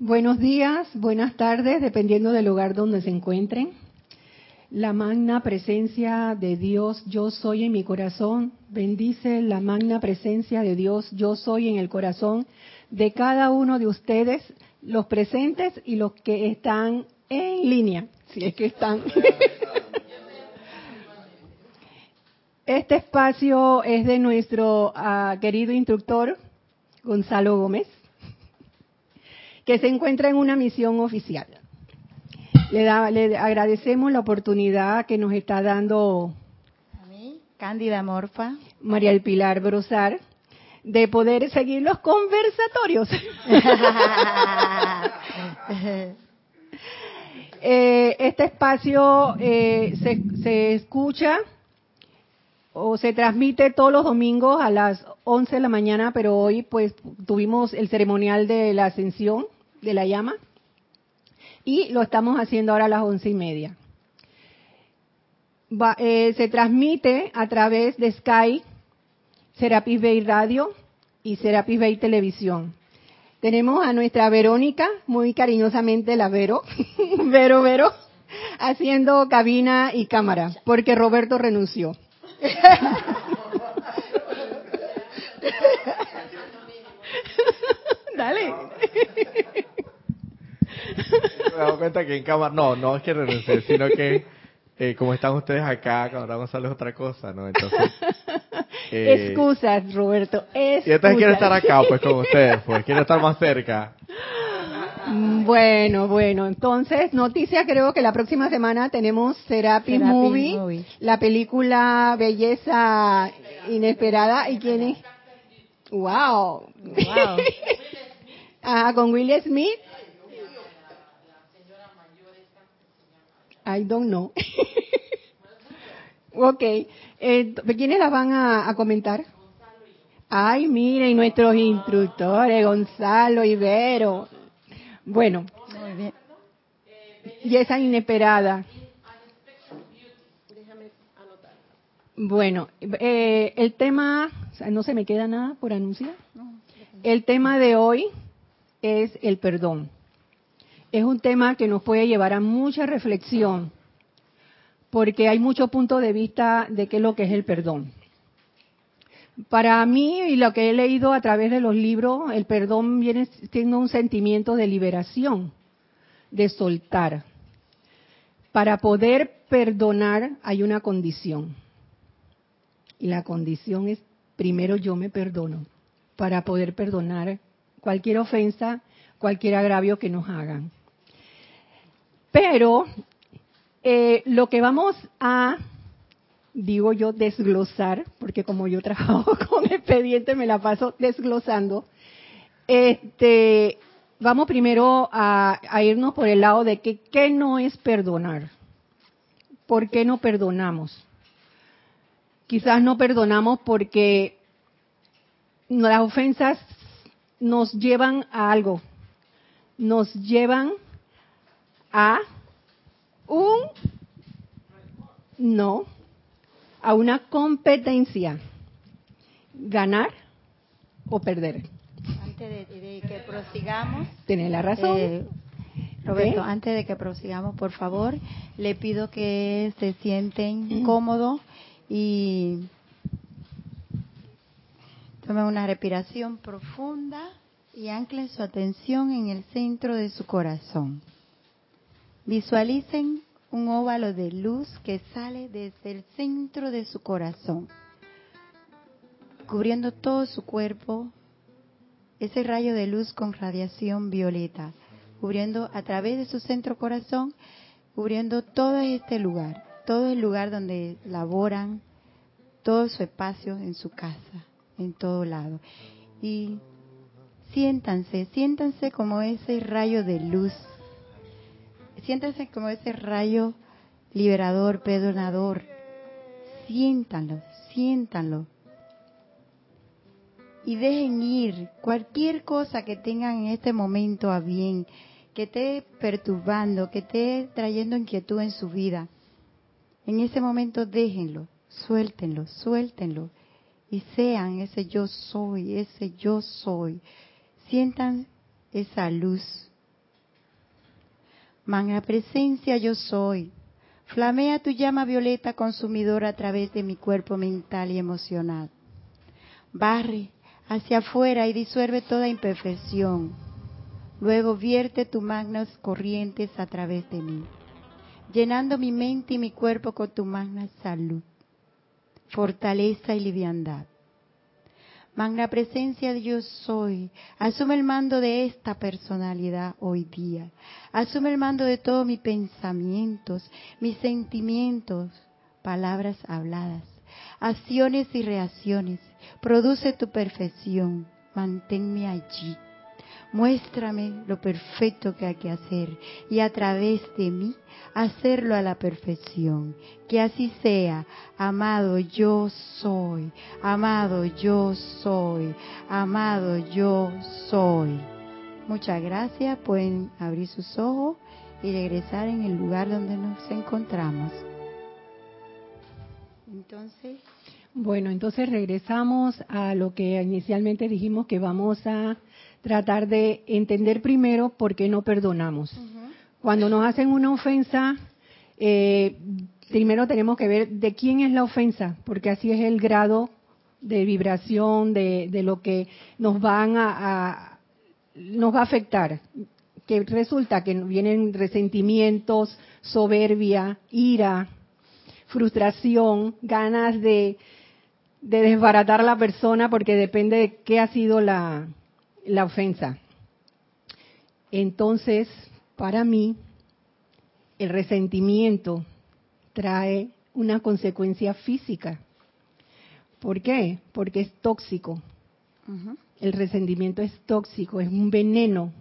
Buenos días, buenas tardes, dependiendo del lugar donde se encuentren. La magna presencia de Dios, yo soy en mi corazón. Bendice la magna presencia de Dios, yo soy en el corazón de cada uno de ustedes, los presentes y los que están en línea, si es que están. Este espacio es de nuestro uh, querido instructor Gonzalo Gómez, que se encuentra en una misión oficial. Le, da, le agradecemos la oportunidad que nos está dando a mí, Cándida Morfa, María El Pilar Brosar, de poder seguir los conversatorios. eh, este espacio eh, se, se escucha o se transmite todos los domingos a las 11 de la mañana, pero hoy pues tuvimos el ceremonial de la ascensión de la llama y lo estamos haciendo ahora a las once y media. Va, eh, se transmite a través de Sky, Serapis Bay Radio y Serapis Bay Televisión. Tenemos a nuestra Verónica, muy cariñosamente la Vero, Vero, Vero, haciendo cabina y cámara, porque Roberto renunció. Dale. Me doy cuenta que en cámara, no, no es que renuncie, sino que eh, como están ustedes acá, cuando Gonzalo es otra cosa, ¿no? Entonces. Eh, excusas, Roberto, excusas. Y entonces quiero estar acá, pues, con ustedes, pues, quiero estar más cerca. Bueno, bueno, entonces, noticia, creo que la próxima semana tenemos Serapis, Movie, Movie, la película Belleza Inesperada, ¿y quién es? ¡Wow! wow. Ah, con Will Smith. I don't know. ok. Eh, ¿Quiénes las van a, a comentar? Ay, miren, nuestros instructores, Gonzalo Ibero. Bueno. Muy bien. Y esa inesperada. Bueno, eh, el tema, no se me queda nada por anunciar. El tema de hoy es el perdón. Es un tema que nos puede llevar a mucha reflexión, porque hay muchos puntos de vista de qué es lo que es el perdón. Para mí y lo que he leído a través de los libros, el perdón viene siendo un sentimiento de liberación, de soltar. Para poder perdonar hay una condición. Y la condición es, primero yo me perdono, para poder perdonar cualquier ofensa, cualquier agravio que nos hagan. Pero eh, lo que vamos a digo yo, desglosar, porque como yo trabajo con expediente, me la paso desglosando. Este, vamos primero a, irnos por el lado de que qué no es perdonar. ¿Por qué no perdonamos? Quizás no perdonamos porque las ofensas nos llevan a algo, nos llevan a un no, a una competencia, ganar o perder. Antes de, de que prosigamos, tiene la razón. Eh, Roberto, ¿Eh? antes de que prosigamos, por favor, le pido que se sienten cómodos y tomen una respiración profunda y anclen su atención en el centro de su corazón. Visualicen un óvalo de luz que sale desde el centro de su corazón, cubriendo todo su cuerpo, ese rayo de luz con radiación violeta, cubriendo a través de su centro corazón, cubriendo todo este lugar, todo el lugar donde laboran, todo su espacio en su casa, en todo lado. Y siéntanse, siéntanse como ese rayo de luz siéntanse como ese rayo liberador, perdonador. Siéntanlo, siéntanlo. Y dejen ir cualquier cosa que tengan en este momento a bien, que esté perturbando, que esté trayendo inquietud en su vida. En ese momento déjenlo, suéltenlo, suéltenlo. Y sean ese yo soy, ese yo soy. Sientan esa luz Magna presencia yo soy. Flamea tu llama violeta consumidora a través de mi cuerpo mental y emocional. Barre hacia afuera y disuelve toda imperfección. Luego vierte tus magnas corrientes a través de mí, llenando mi mente y mi cuerpo con tu magna salud, fortaleza y liviandad. Magna presencia de yo soy, asume el mando de esta personalidad hoy día. Asume el mando de todos mis pensamientos, mis sentimientos, palabras habladas, acciones y reacciones. Produce tu perfección. Manténme allí Muéstrame lo perfecto que hay que hacer y a través de mí hacerlo a la perfección. Que así sea, amado yo soy, amado yo soy, amado yo soy. Muchas gracias, pueden abrir sus ojos y regresar en el lugar donde nos encontramos. Entonces, bueno, entonces regresamos a lo que inicialmente dijimos que vamos a tratar de entender primero por qué no perdonamos. Cuando nos hacen una ofensa, eh, primero tenemos que ver de quién es la ofensa, porque así es el grado de vibración de, lo que nos van a, nos va a afectar. Que resulta que vienen resentimientos, soberbia, ira, frustración, ganas de, de desbaratar a la persona porque depende de qué ha sido la, la ofensa. Entonces, para mí, el resentimiento trae una consecuencia física. ¿Por qué? Porque es tóxico. El resentimiento es tóxico, es un veneno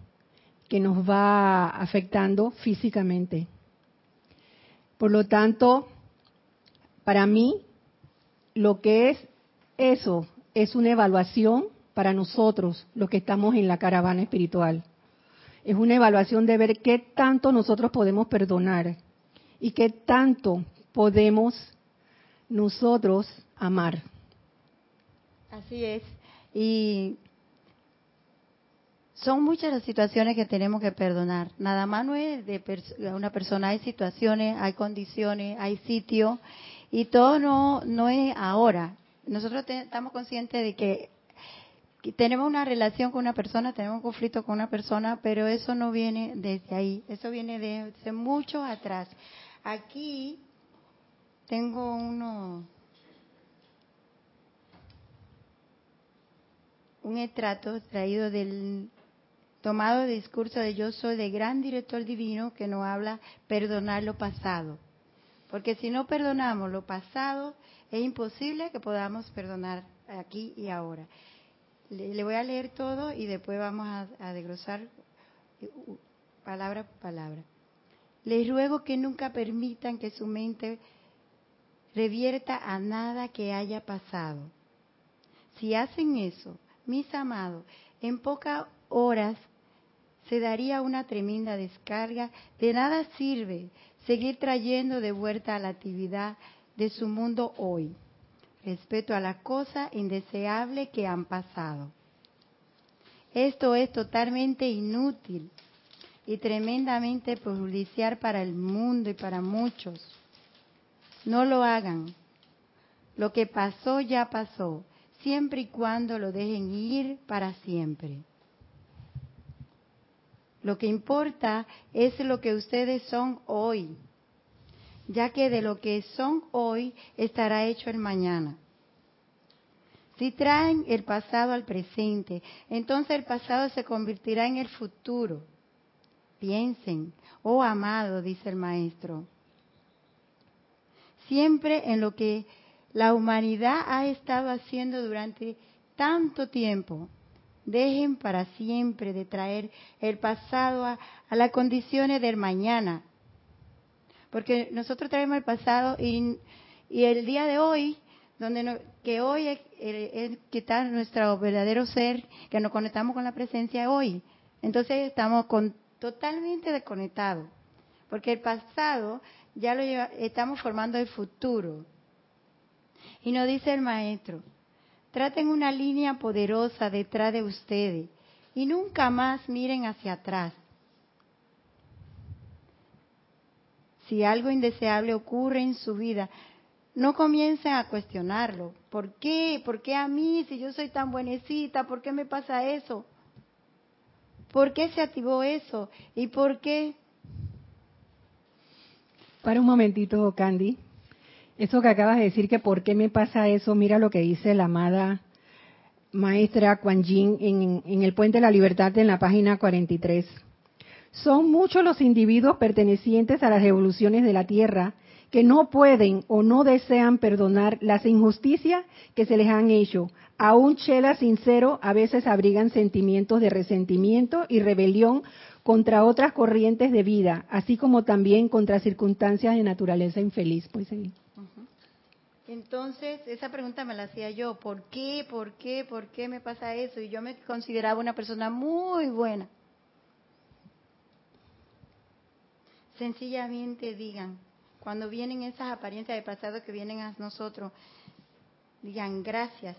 que nos va afectando físicamente. Por lo tanto, para mí, lo que es eso es una evaluación para nosotros, los que estamos en la caravana espiritual. Es una evaluación de ver qué tanto nosotros podemos perdonar y qué tanto podemos nosotros amar. Así es. Y son muchas las situaciones que tenemos que perdonar. Nada más no es de una persona, hay situaciones, hay condiciones, hay sitios y todo no, no es ahora. Nosotros estamos conscientes de que tenemos una relación con una persona, tenemos un conflicto con una persona, pero eso no viene desde ahí, eso viene desde mucho atrás. Aquí tengo uno, un estrato traído del tomado discurso de yo soy de gran director divino que nos habla perdonar lo pasado. Porque si no perdonamos lo pasado, es imposible que podamos perdonar aquí y ahora. Le, voy a leer todo y después vamos a, a desglosar palabra por palabra. Les ruego que nunca permitan que su mente revierta a nada que haya pasado. Si hacen eso, mis amados, en pocas horas se daría una tremenda descarga. De nada sirve seguir trayendo de vuelta a la actividad de su mundo hoy respecto a las cosas indeseables que han pasado. Esto es totalmente inútil y tremendamente perjudicial para el mundo y para muchos. No lo hagan. Lo que pasó ya pasó, siempre y cuando lo dejen ir para siempre. Lo que importa es lo que ustedes son hoy ya que de lo que son hoy estará hecho el mañana. Si traen el pasado al presente, entonces el pasado se convertirá en el futuro. Piensen, oh amado, dice el maestro, siempre en lo que la humanidad ha estado haciendo durante tanto tiempo. Dejen para siempre de traer el pasado a, a las condiciones del mañana, porque nosotros traemos el pasado y, el día de hoy, donde que hoy es, es, está nuestro verdadero ser, que nos conectamos con la presencia hoy. Entonces estamos con, totalmente desconectados, porque el pasado ya lo estamos formando el futuro. Y nos dice el maestro, traten una línea poderosa detrás de ustedes y nunca más miren hacia atrás si algo indeseable ocurre en su vida, no comiencen a cuestionarlo. ¿Por qué? ¿Por qué a mí si yo soy tan buenecita? ¿Por qué me pasa eso? ¿Por qué se activó eso? ¿Y por qué? Para un momentito, Candy. Eso que acabas de decir, que por qué me pasa eso, mira lo que dice la amada maestra Kuan Yin en, el Puente de la Libertad en la página 43. Son muchos los individuos pertenecientes a las revoluciones de la Tierra que no pueden o no desean perdonar las injusticias que se les han hecho. Aún chela sincero a veces abrigan sentimientos de resentimiento y rebelión contra otras corrientes de vida, así como también contra circunstancias de naturaleza infeliz. Pues Entonces, esa pregunta me la hacía yo, ¿por qué, por qué, por qué me pasa eso? Y yo me consideraba una persona muy buena. Sencillamente digan, cuando vienen esas apariencias de pasado que vienen a nosotros, digan gracias.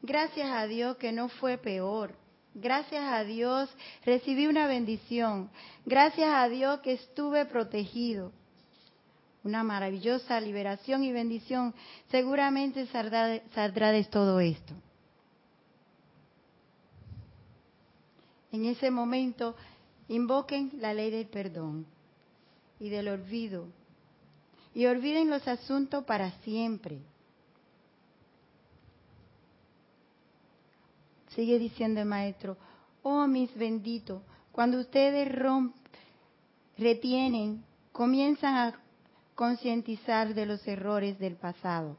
Gracias a Dios que no fue peor. Gracias a Dios recibí una bendición. Gracias a Dios que estuve protegido. Una maravillosa liberación y bendición seguramente saldrá de, saldrá de todo esto. En ese momento, invoquen la ley del perdón y del olvido y olviden los asuntos para siempre. Sigue diciendo el maestro, oh mis benditos, cuando ustedes romp, retienen, comienzan a concientizar de los errores del pasado.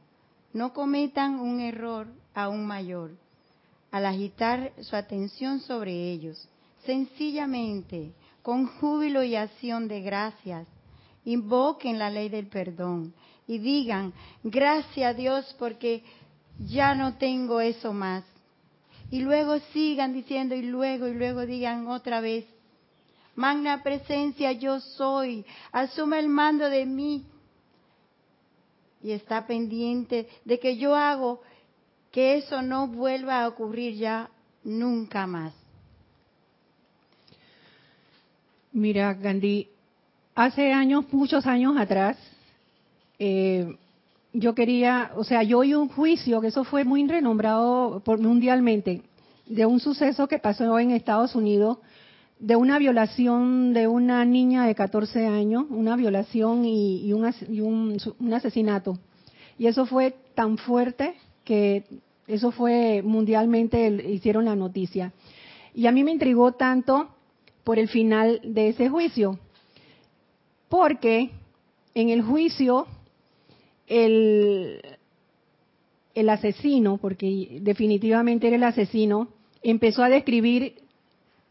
No cometan un error aún mayor al agitar su atención sobre ellos. Sencillamente, con júbilo y acción de gracias, invoquen la ley del perdón y digan, gracias a Dios porque ya no tengo eso más. Y luego sigan diciendo y luego y luego digan otra vez, magna presencia yo soy, asume el mando de mí y está pendiente de que yo hago que eso no vuelva a ocurrir ya nunca más. Mira, Gandhi, hace años, muchos años atrás, eh, yo quería, o sea, yo oí un juicio, que eso fue muy renombrado por, mundialmente, de un suceso que pasó en Estados Unidos, de una violación de una niña de 14 años, una violación y, un, un, asesinato. Y eso fue tan fuerte que eso fue mundialmente, hicieron la noticia. Y a mí me intrigó tanto por el final de ese juicio, porque en el juicio el, el asesino, porque definitivamente era el asesino, empezó a describir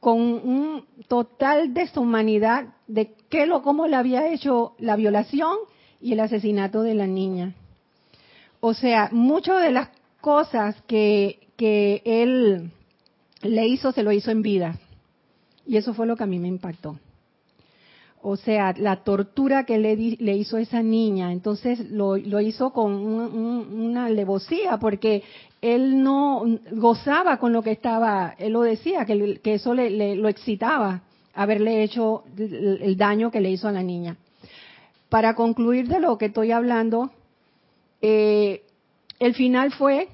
con un total deshumanidad de qué lo cómo le había hecho la violación y el asesinato de la niña. O sea, muchas de las cosas que, que él le hizo se lo hizo en vida. Y eso fue lo que a mí me impactó o sea, la tortura que le, le hizo esa niña, entonces lo, hizo con una alevosía, porque él no gozaba con lo que estaba, él lo decía, que, eso le, lo excitaba, haberle hecho el, daño que le hizo a la niña. Para concluir de lo que estoy hablando, eh, el final fue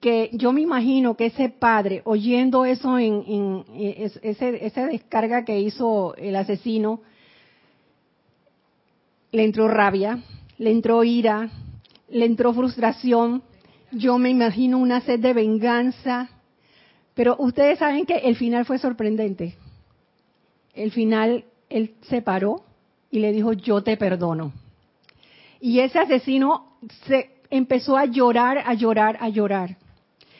que yo me imagino que ese padre, oyendo eso en, esa descarga que hizo el asesino, le entró rabia, le entró ira, le entró frustración, yo me imagino una sed de venganza, pero ustedes saben que el final fue sorprendente. El final, él se paró y le dijo, yo te perdono. Y ese asesino se empezó a llorar, a llorar, a llorar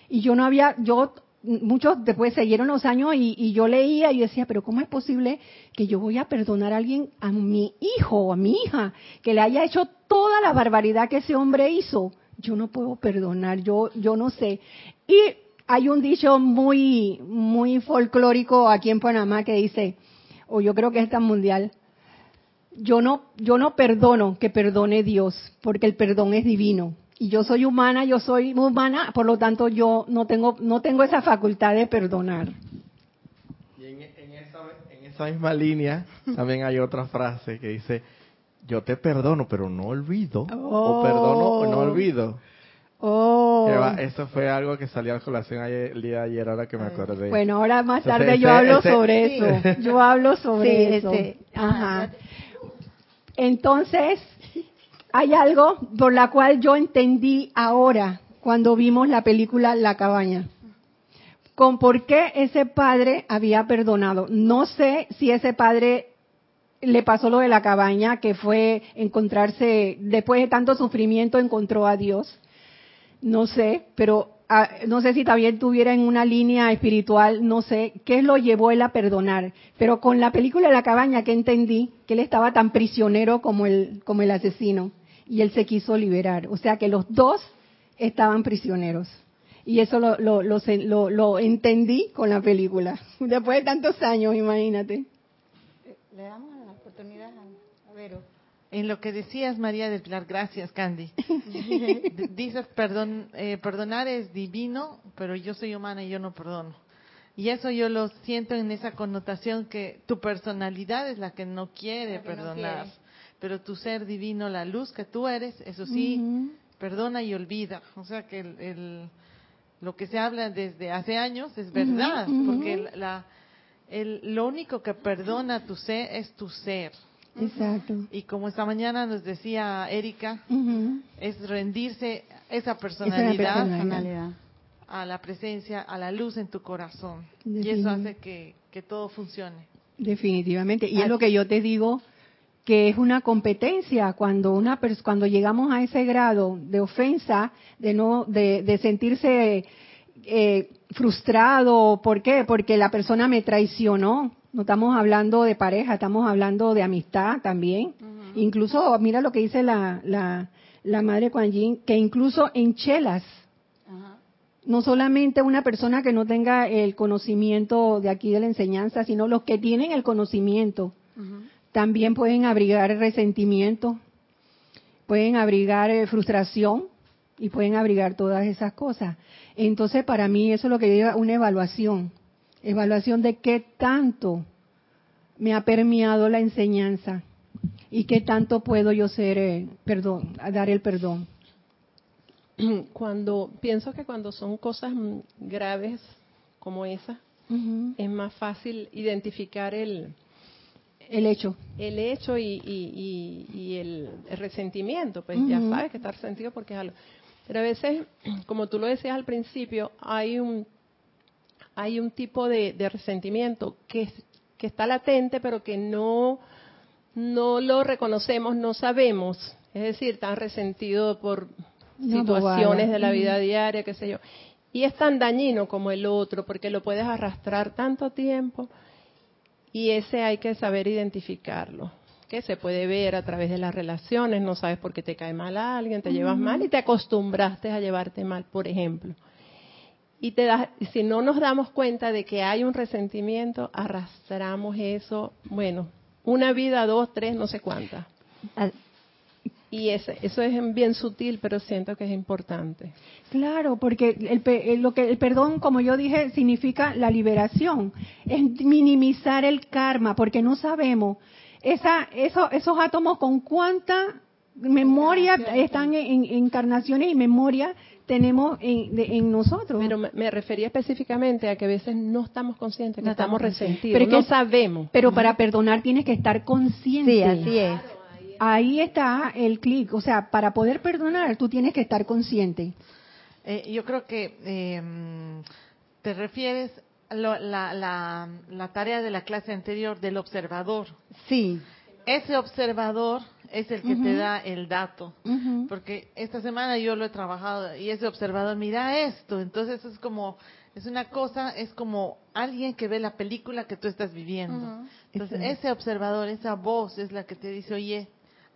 y yo no había, yo, muchos después siguieron los años y, yo leía y decía, pero ¿cómo es posible que yo voy a perdonar a alguien, a mi hijo o a mi hija, que le haya hecho toda la barbaridad que ese hombre hizo? Yo no puedo perdonar, yo, yo no sé. Y hay un dicho muy, muy folclórico aquí en Panamá que dice, o yo creo que es tan mundial, yo no, yo no perdono que perdone Dios, porque el perdón es divino y yo soy humana, yo soy humana, por lo tanto yo no tengo no tengo esa facultad de perdonar. Y en, esa, misma línea también hay otra frase que dice yo te perdono, pero no olvido. Oh. O perdono o no olvido. Oh. Eso fue algo que salió a colación ayer- el día de ayer, ahora que me acordé. Bueno, ahora más Entonces, tarde yo ese- hablo ese- sobre Sí. eso. Yo hablo sobre Sí, eso. ese- Ajá. Entonces, hay algo por la cual yo entendí ahora cuando vimos la película La cabaña. Con por qué ese padre había perdonado. No sé si ese padre le pasó lo de la cabaña, que fue encontrarse, después de tanto sufrimiento, encontró a Dios. No sé, pero no sé si también tuviera en una línea espiritual, no sé, qué lo llevó él a perdonar. Pero con la película la cabaña que entendí que él estaba tan prisionero como el, como el asesino y él se quiso liberar. O sea que los dos estaban prisioneros. Y eso lo, lo, lo, lo- entendí con la película. Después de tantos años, imagínate. Le damos la oportunidad a, a Vero. En lo que decías, María del Pilar, gracias, Candy. Dices, perdón, eh, perdonar es divino, pero yo soy humana y yo no perdono. Y eso yo lo siento en esa connotación que tu personalidad es la que no quiere no perdonar. quiere. Pero tu ser divino, la luz que tú eres, eso sí, perdona y olvida. O sea que el, el- lo que se habla desde hace años es verdad, porque el- la, el, lo único que perdona tu ser es tu ser. Exacto. Y como esta mañana nos decía Erika, es rendirse esa Esa personalidad personalidad. Personalidad. a la presencia, a la luz en tu corazón. Y eso hace que, que todo funcione. Definitivamente. Y es lo que yo te digo, que es una competencia cuando una cuando llegamos a ese grado de ofensa, de no, de, de sentirse eh, frustrado. ¿Por qué? Porque la persona me traicionó. No estamos hablando de pareja, estamos hablando de amistad también. Incluso, mira lo que dice la, la, la madre Kuan Yin, que incluso en chelas, no solamente una persona que no tenga el conocimiento de aquí de la enseñanza, sino los que tienen el conocimiento, también pueden abrigar resentimiento, pueden abrigar eh, frustración y pueden abrigar todas esas cosas. Entonces, para mí eso es lo que lleva una evaluación, evaluación de qué tanto me ha permeado la enseñanza y qué tanto puedo yo ser, eh, perdón, dar el perdón. cuando pienso que cuando son cosas mm, graves como esa es más fácil identificar el El hecho. el hecho y, y- y- y el, resentimiento pues ya sabes que está resentido porque es algo pero a veces como tú lo decías al principio hay un hay un tipo de, de resentimiento que que está latente pero que no no lo reconocemos no sabemos es decir está resentido por Una situaciones bobada. de la vida diaria, qué sé yo. Y es tan dañino como el otro, porque lo puedes arrastrar tanto tiempo y ese hay que saber identificarlo, que se puede ver a través de las relaciones, no sabes por qué te cae mal a alguien, te llevas mal y te acostumbraste a llevarte mal, por ejemplo. Y te das, y si no nos damos cuenta de que hay un resentimiento, arrastramos eso, bueno, una vida, dos, tres, no sé cuántas. Y ese- eso es bien sutil, pero siento que es importante. Claro, porque el- lo que el perdón, como yo dije, significa la liberación, es minimizar el karma, porque no sabemos esa, eso, esos átomos con cuánta memoria están en, en encarnaciones y memoria tenemos en, de- en nosotros. Pero me, me refería específicamente a que a veces no estamos conscientes que No estamos resentidos, Pero no que- sabemos. Pero para perdonar tienes que estar consciente. Sí, así es. Ahí está el clic. O sea, para poder perdonar, tú tienes que estar consciente. Eh, yo creo que eh, te refieres a lo- la, la, la tarea de la clase anterior del observador. Sí. Ese observador es el que te da el dato. Porque esta semana yo lo he trabajado y ese observador mira esto, entonces es como, es una cosa, es como alguien que ve la película que tú estás viviendo. Entonces ese observador, esa voz es la que te dice, oye,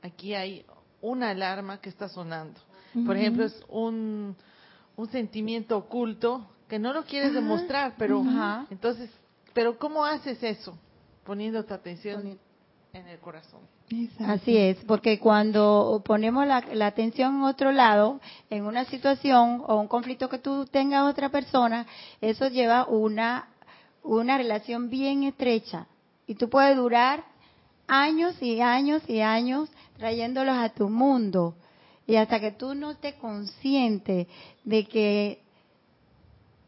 aquí hay una alarma que está sonando. Por ejemplo, es un, un sentimiento oculto que no lo quieres demostrar, pero entonces, pero ¿cómo haces eso? Poniendo tu atención Poni- en el corazón. Así es, porque cuando ponemos la, atención en otro lado, en una situación o un conflicto que tú tengas otra persona, eso lleva una, una relación bien estrecha. Y tú puedes durar años y años y años trayéndolos a tu mundo. Y hasta que tú no estés consciente de que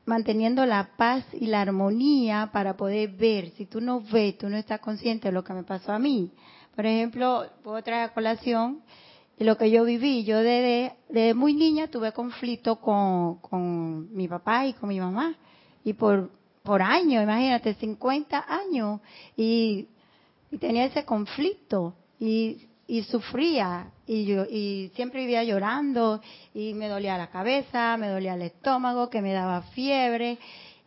manteniendo la paz y la armonía para poder ver, si tú no ves, tú no estás consciente de lo que me pasó a mí. Por ejemplo, puedo traer a colación lo que yo viví. Yo desde, desde muy niña tuve conflicto con, con mi papá y con mi mamá. Y por, por años, imagínate, 50 años. Y, y tenía ese conflicto. Y y sufría y yo y siempre vivía llorando y me dolía la cabeza, me dolía el estómago, que me daba fiebre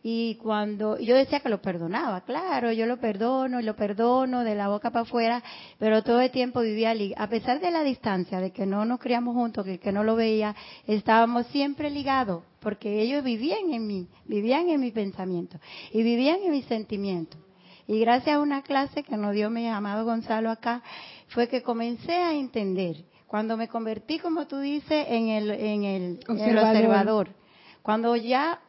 y cuando yo decía que lo perdonaba, claro, yo lo perdono y lo perdono de la boca para afuera, pero todo el tiempo vivía a pesar de la distancia, de que no nos criamos juntos, que, que no lo veía, estábamos siempre ligados, porque ellos vivían en mí, vivían en mi pensamiento y vivían en mis sentimientos. Y gracias a una clase que nos dio mi amado Gonzalo acá, fue que comencé a entender. Cuando me convertí, como tú dices, en el, en el, observador. Cuando ya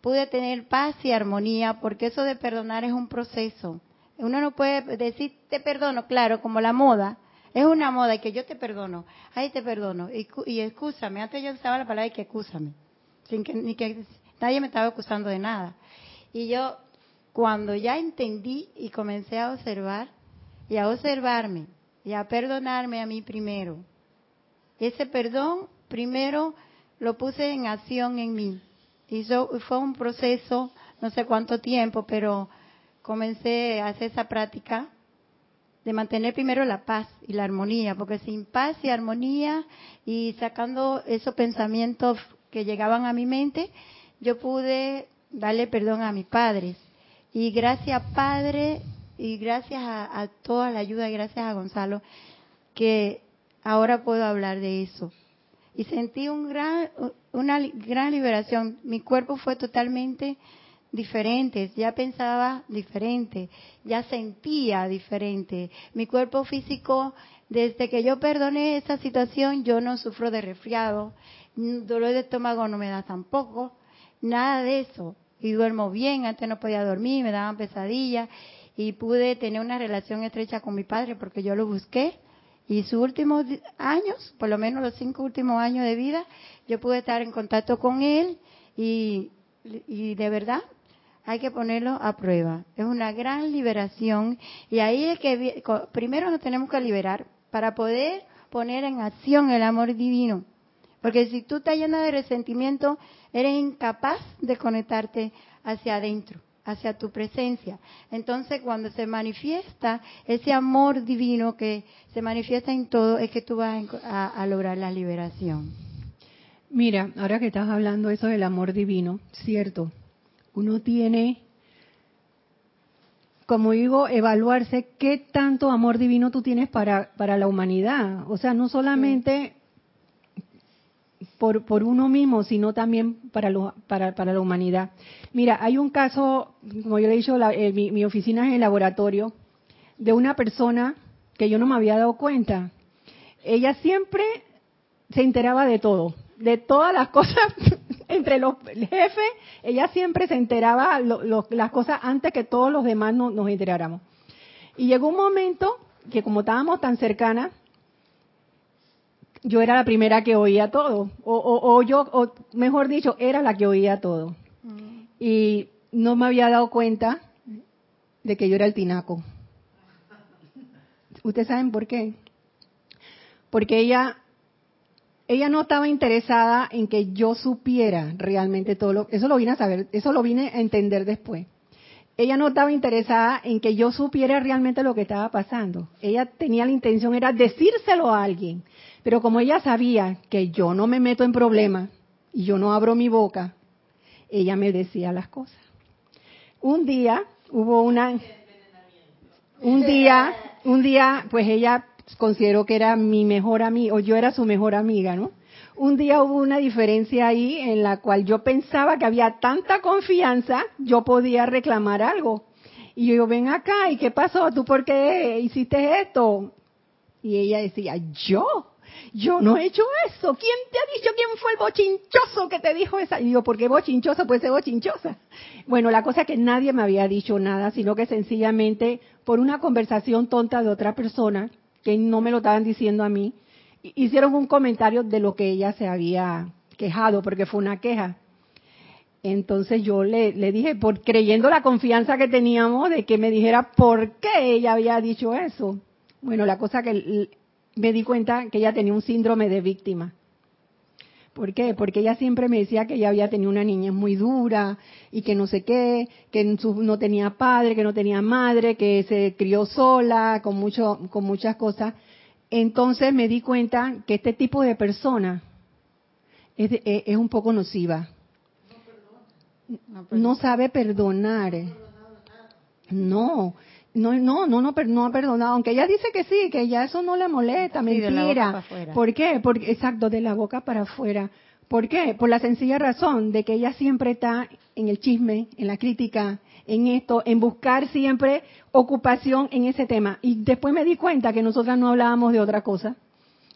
pude tener paz y armonía, porque eso de perdonar es un proceso. Uno no puede decir te perdono, claro, como la moda. Es una moda que yo te perdono. Ay, te perdono. Y, y excúsame. Antes yo usaba la palabra que excúsame. Sin que, ni que nadie me estaba acusando de nada. Y yo cuando ya entendí y comencé a observar y a observarme y a perdonarme a mí primero, ese perdón primero lo puse en acción en mí. Y fue un proceso, no sé cuánto tiempo, pero comencé a hacer esa práctica de mantener primero la paz y la armonía, porque sin paz y armonía y sacando esos pensamientos que llegaban a mi mente, yo pude darle perdón a mis padres y gracias Padre y gracias a, toda la ayuda, gracias a Gonzalo, que ahora puedo hablar de eso. Y sentí un gran, una gran liberación. Mi cuerpo fue totalmente diferente, ya pensaba diferente, ya sentía diferente. Mi cuerpo físico, desde que yo perdoné esa situación, yo no sufro de resfriado, dolor de estómago no me da tampoco, nada de eso y duermo bien. Antes no podía dormir, me daban pesadillas y pude tener una relación estrecha con mi padre porque yo lo busqué. Y sus últimos años, por lo menos los cinco últimos años de vida, yo pude estar en contacto con él y, y de verdad hay que ponerlo a prueba. Es una gran liberación y ahí es que primero nos tenemos que liberar para poder poner en acción el amor divino. Porque si tú estás llena de resentimiento, eres incapaz de conectarte hacia adentro, hacia tu presencia. Entonces, cuando se manifiesta ese amor divino que se manifiesta en todo, es que tú vas a, lograr la liberación. Mira, ahora que estás hablando eso del amor divino, cierto, uno tiene, como digo, evaluarse qué tanto amor divino tú tienes para, para la humanidad. O sea, no solamente por, por uno mismo, sino también para, para, para, la humanidad. Mira, hay un caso, como yo le he dicho, eh, mi, mi, oficina es el laboratorio, de una persona que yo no me había dado cuenta. Ella siempre se enteraba de todo, de todas las cosas entre los jefes, ella siempre se enteraba lo, las cosas antes que todos los demás nos enteráramos. Y llegó un momento que como estábamos tan cercanas, yo era la primera que oía todo, o, yo, o mejor dicho, era la que oía todo. Mm. Y no me había dado cuenta de que yo era el tinaco. ¿Ustedes saben por qué? Porque ella, ella no estaba interesada en que yo supiera realmente todo lo, eso lo vine a saber, eso lo vine a entender después. Ella no estaba interesada en que yo supiera realmente lo que estaba pasando. Ella tenía la intención, era decírselo a alguien. Pero como ella sabía que yo no me meto en problemas y yo no abro mi boca, ella me decía las cosas. Un día hubo una, un día, un día, pues ella consideró que era mi mejor amiga, o yo era su mejor amiga, ¿no? Un día hubo una diferencia ahí en la cual yo pensaba que había tanta confianza, yo podía reclamar algo. Y yo, ven acá, ¿y qué pasó? ¿Tú por qué hiciste esto? Y ella decía, ¿yo? Yo no he hecho eso. ¿Quién te ha dicho quién fue el bochinchoso que te dijo esa? Y digo, ¿por qué bochinchosa puede ser bochinchosa? Bueno, la cosa es que nadie me había dicho nada, sino que sencillamente por una conversación tonta de otra persona, que no me lo estaban diciendo a mí, hicieron un comentario de lo que ella se había quejado, porque fue una queja. Entonces yo le, le dije, por creyendo la confianza que teníamos de que me dijera por qué ella había dicho eso. Bueno, la cosa que me di cuenta que ella tenía un síndrome de víctima. ¿Por qué? Porque ella siempre me decía que ella había tenido una niñez muy dura y que no sé qué, que no tenía padre, que no tenía madre, que se crió sola, con mucho, con muchas cosas. Entonces me di cuenta que este tipo de persona es, es un poco nociva no, sabe perdonar. No, no, no, no, no, ha perdonado. Aunque ella dice que sí, que ya eso no le molesta, mentira. ¿Por qué? Porque, exacto, de la boca para afuera. ¿Por qué? Por la sencilla razón de que ella siempre está en el chisme, en la crítica, en esto, en buscar siempre ocupación en ese tema. Y después me di cuenta que nosotras no hablábamos de otra cosa.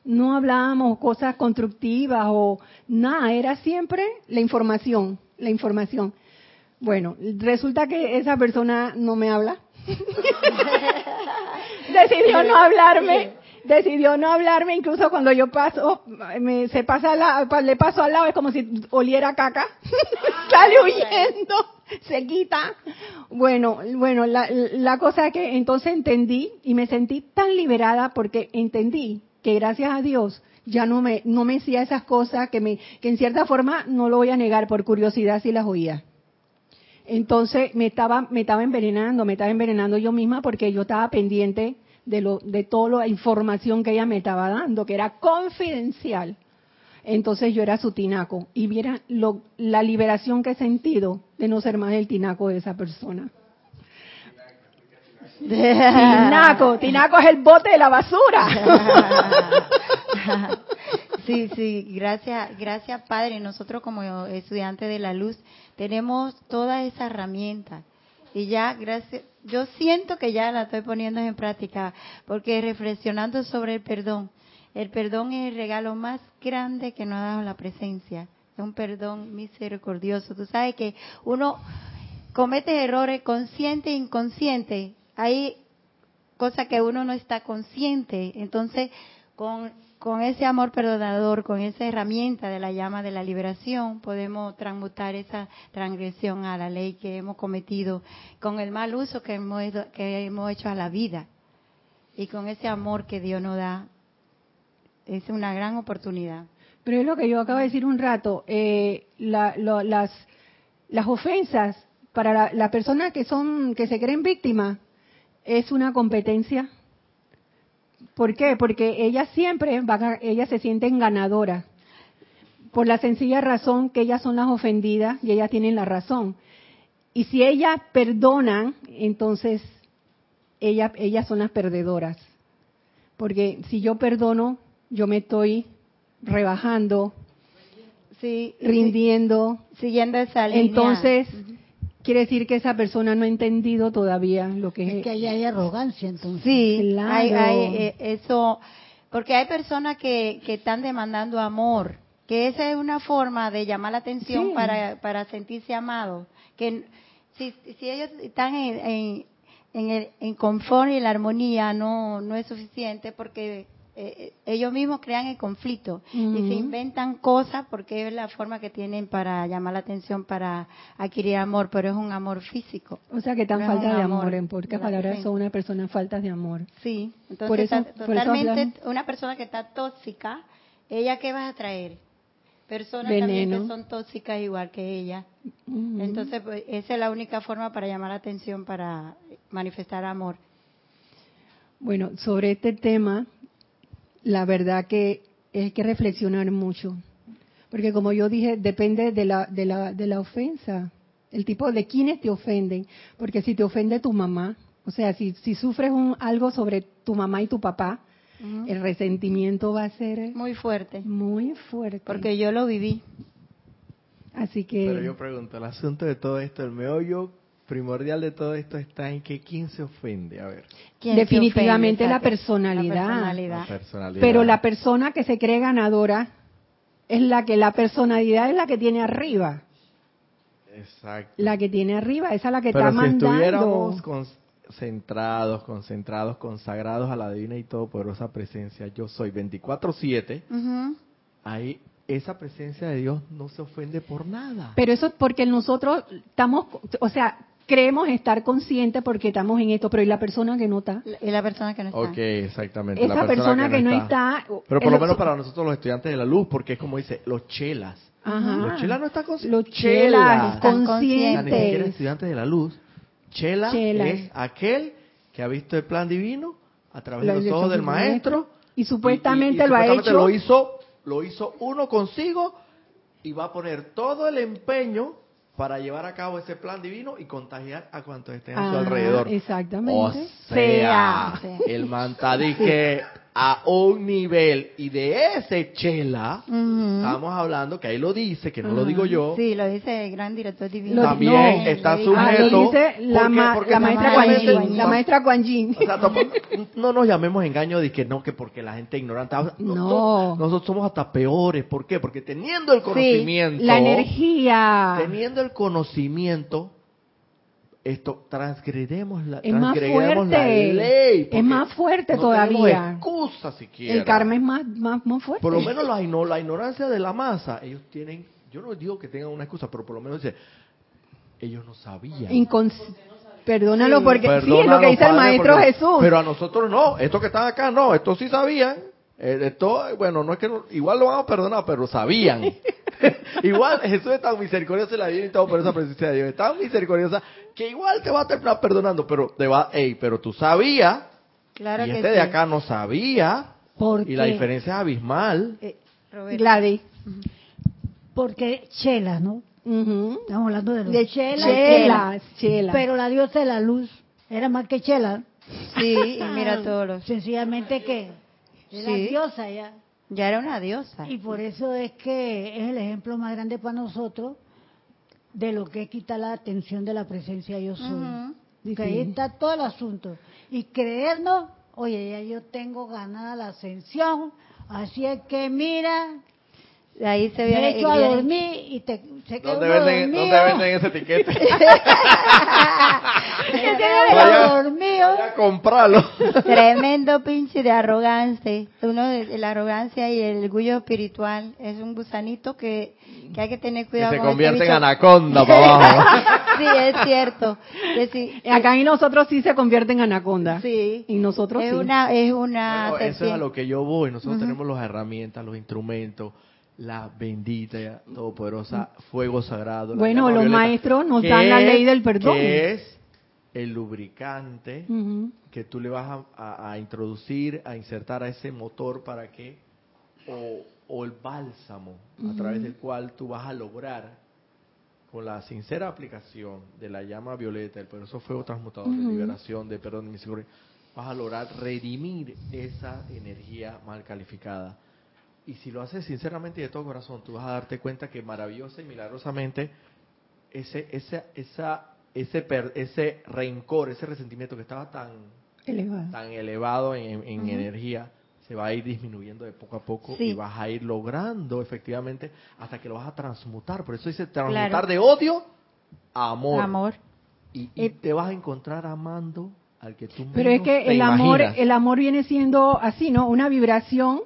No hablábamos cosas constructivas o nada, era siempre la información la información. Bueno, resulta que esa persona no me habla. decidió no hablarme, decidió no hablarme, incluso cuando yo paso, me, se pasa le paso al lado, es como si oliera caca, sale huyendo, se quita. Bueno, bueno, la, la cosa es que entonces entendí y me sentí tan liberada porque entendí que gracias a Dios ya no me, no me decía esas cosas que, me, que en cierta forma no lo voy a negar por curiosidad si las oía. Entonces me estaba, me estaba envenenando, me estaba envenenando yo misma porque yo estaba pendiente de, lo, de toda la información que ella me estaba dando, que era confidencial. Entonces yo era su tinaco y viera lo, la liberación que he sentido de no ser más el tinaco de esa persona. Tinaco, Tinaco es el bote de la basura. Sí, sí, gracias, gracias Padre. Nosotros como estudiantes de la luz tenemos toda esa herramienta y ya, gracias, yo siento que ya la estoy poniendo en práctica porque reflexionando sobre el perdón, el perdón es el regalo más grande que nos ha dado la presencia. Es un perdón misericordioso. Tú sabes que uno comete errores consciente e inconsciente hay cosas que uno no está consciente. Entonces, con, con ese amor perdonador, con esa herramienta de la llama de la liberación, podemos transmutar esa transgresión a la ley que hemos cometido, con el mal uso que hemos, que hemos hecho a la vida y con ese amor que Dios nos da. Es una gran oportunidad. Pero es lo que yo acabo de decir un rato, eh, las, las ofensas para las la personas que que se creen víctimas es una competencia. ¿Por qué? Porque ellas siempre van a, ellas se sienten ganadoras. Por la sencilla razón que ellas son las ofendidas y ellas tienen la razón. Y si ellas perdonan, entonces ellas, ellas son las perdedoras. Porque si yo perdono, yo me estoy rebajando, sí, rindiendo. Siguiendo esa línea. Entonces, Quiere decir que esa persona no ha entendido todavía lo que es. Es que ahí hay arrogancia, entonces. Sí, hay, eh, eso. Porque hay personas que, que están demandando amor, que esa es una forma de llamar la atención para, para sentirse amado. Que si, si ellos están en, en, en, el, en confort y en la armonía, no, no es suficiente porque eh, eh, ellos mismos crean el conflicto y se inventan cosas porque es la forma que tienen para llamar la atención, para adquirir amor, pero es un amor físico. O sea que tan falta de amor, en pocas palabras son una persona falta de amor. Sí, entonces totalmente una persona que está tóxica, ¿ella qué vas a traer? Personas también que son tóxicas igual que ella. Entonces, pues, esa es la única forma para llamar la atención, para manifestar amor. Bueno, sobre este tema, la verdad que hay que reflexionar mucho. Porque como yo dije, depende de la, de la, de la ofensa, el tipo de quienes te ofenden. Porque si te ofende tu mamá, o sea, si, si sufres un, algo sobre tu mamá y tu papá, el resentimiento va a ser muy fuerte. Muy fuerte. Porque yo lo viví. Así que... Pero yo pregunto, el asunto de todo esto, el meollo primordial de todo esto está en que quién se ofende, a ver. Definitivamente la, personalidad. Pero la persona que se cree ganadora es la que la personalidad es la que tiene arriba. Exacto. La que tiene arriba, esa es la que está mandando. Con, centrados, concentrados, consagrados a la divina y todopoderosa presencia, yo soy 24/7, Ujú. ahí esa presencia de Dios no se ofende por nada. Pero eso es porque nosotros estamos, o sea, creemos estar conscientes porque estamos en esto, pero ¿y la persona que no está? Y la persona que no está. Ok, exactamente. Esa persona, que, no está... Pero por lo menos para nosotros los estudiantes de la luz, porque es como dice, los chelas. Ajá. Los chelas no están conscientes. Los chelas, Están Ya ni siquiera conscientes. estudiantes de la luz. Chela es aquel que ha visto el plan divino a través Lo- de los ojos del maestro. Y supuestamente y- y lo ha supuestamente hecho. Lo hizo, lo hizo uno consigo y va a poner todo el empeño para llevar a cabo ese plan divino y contagiar a cuantos estén a su Ah, alrededor. exactamente. O sea, el manta que a un nivel y de ese chela, estamos hablando que ahí lo dice, que no lo digo yo, Sí, lo dice el gran director divino. También no, está dice- Ah, sujeto. lo dice la, porque- ma- porque la maestra Kuan Yin, la no- maestra Kuan Yin. o sea, tampoco- no nos llamemos engaño de que no, que porque la gente es ignorante. Ah, No. Nosotros, nosotros somos hasta peores. ¿Por qué? Porque teniendo el conocimiento, La energía teniendo el conocimiento, esto transgredemos la, es más transgredemos la ley. Es más fuerte no todavía. excusa siquiera. El karma es más, más, más fuerte. Por lo menos la, igno- la ignorancia de la masa, ellos tienen, yo no digo que tengan una excusa, pero por lo menos dice, ellos no sabían. Perdónalo porque sí, es lo que dice el maestro porque- Jesús. Pero a nosotros no, estos que están acá no, estos sí sabían. Eh, esto, bueno, no es que no- igual lo van a perdonar, pero sabían. igual Jesús es tan misericordioso y la divina y todo por esa presencia de Dios, es tan misericordiosa que igual te va a terminar perdonando, pero te va, ey, pero tú sabías Claro y que este sí. de acá no sabía Porque, y la diferencia es abismal. Eh. Gladys. porque Chela, ¿no? Estamos hablando de los De Chela. Chela. Chela. Pero la diosa de la luz era más que Chela. Sí, y mira todos los... Sencillamente que era Sí. diosa ya. Ya era una diosa. Y por eso es que es el ejemplo más grande para nosotros de lo que es quitar la atención de la presencia yo soy. Que ahí está todo el asunto. Y creernos, oye, ya yo tengo ganada la ascensión, así es que mira, De ahí se me viene... echo a dormir y te, se ¿Dónde venden. ¿Dónde venden ese etiquete? Se Vaya- dormido. Voy a comprarlo. Tremendo pinche de arrogancia. Uno de la arrogancia y el orgullo espiritual es un gusanito que, que hay que tener Que cuidado se con este convierte en anaconda para abajo. sí, es cierto. Es, sí, Acá y nosotros sí se convierte en anaconda. sí. Y nosotros es sí. una es una Bueno, eso es a lo que yo voy. Nosotros tenemos las herramientas, los instrumentos, la bendita, todopoderosa fuego sagrado. Bueno, los violeta, maestros nos que dan la ley del perdón. Que es el lubricante que tú le vas a, a- a introducir, a insertar a ese motor para que, o, o el bálsamo a través del cual tú vas a lograr, con la sincera aplicación de la llama violeta, el poderoso fuego transmutador de Ujú. liberación, de perdón, de misericordia, vas a lograr redimir esa energía mal calificada. Y si lo haces sinceramente y de todo corazón, tú vas a darte cuenta que maravillosa y milagrosamente ese, ese, esa, ese, per- ese rencor, ese resentimiento que estaba tan, Elevado. tan elevado en, en energía, se va a ir disminuyendo de poco a poco Sí. y vas a ir logrando efectivamente hasta que lo vas a transmutar. Por eso dice transmutar Claro. de odio a amor. amor. Y, y te vas a encontrar amando al que tú Pero es que te el amor, el amor viene siendo así, ¿no? Una vibración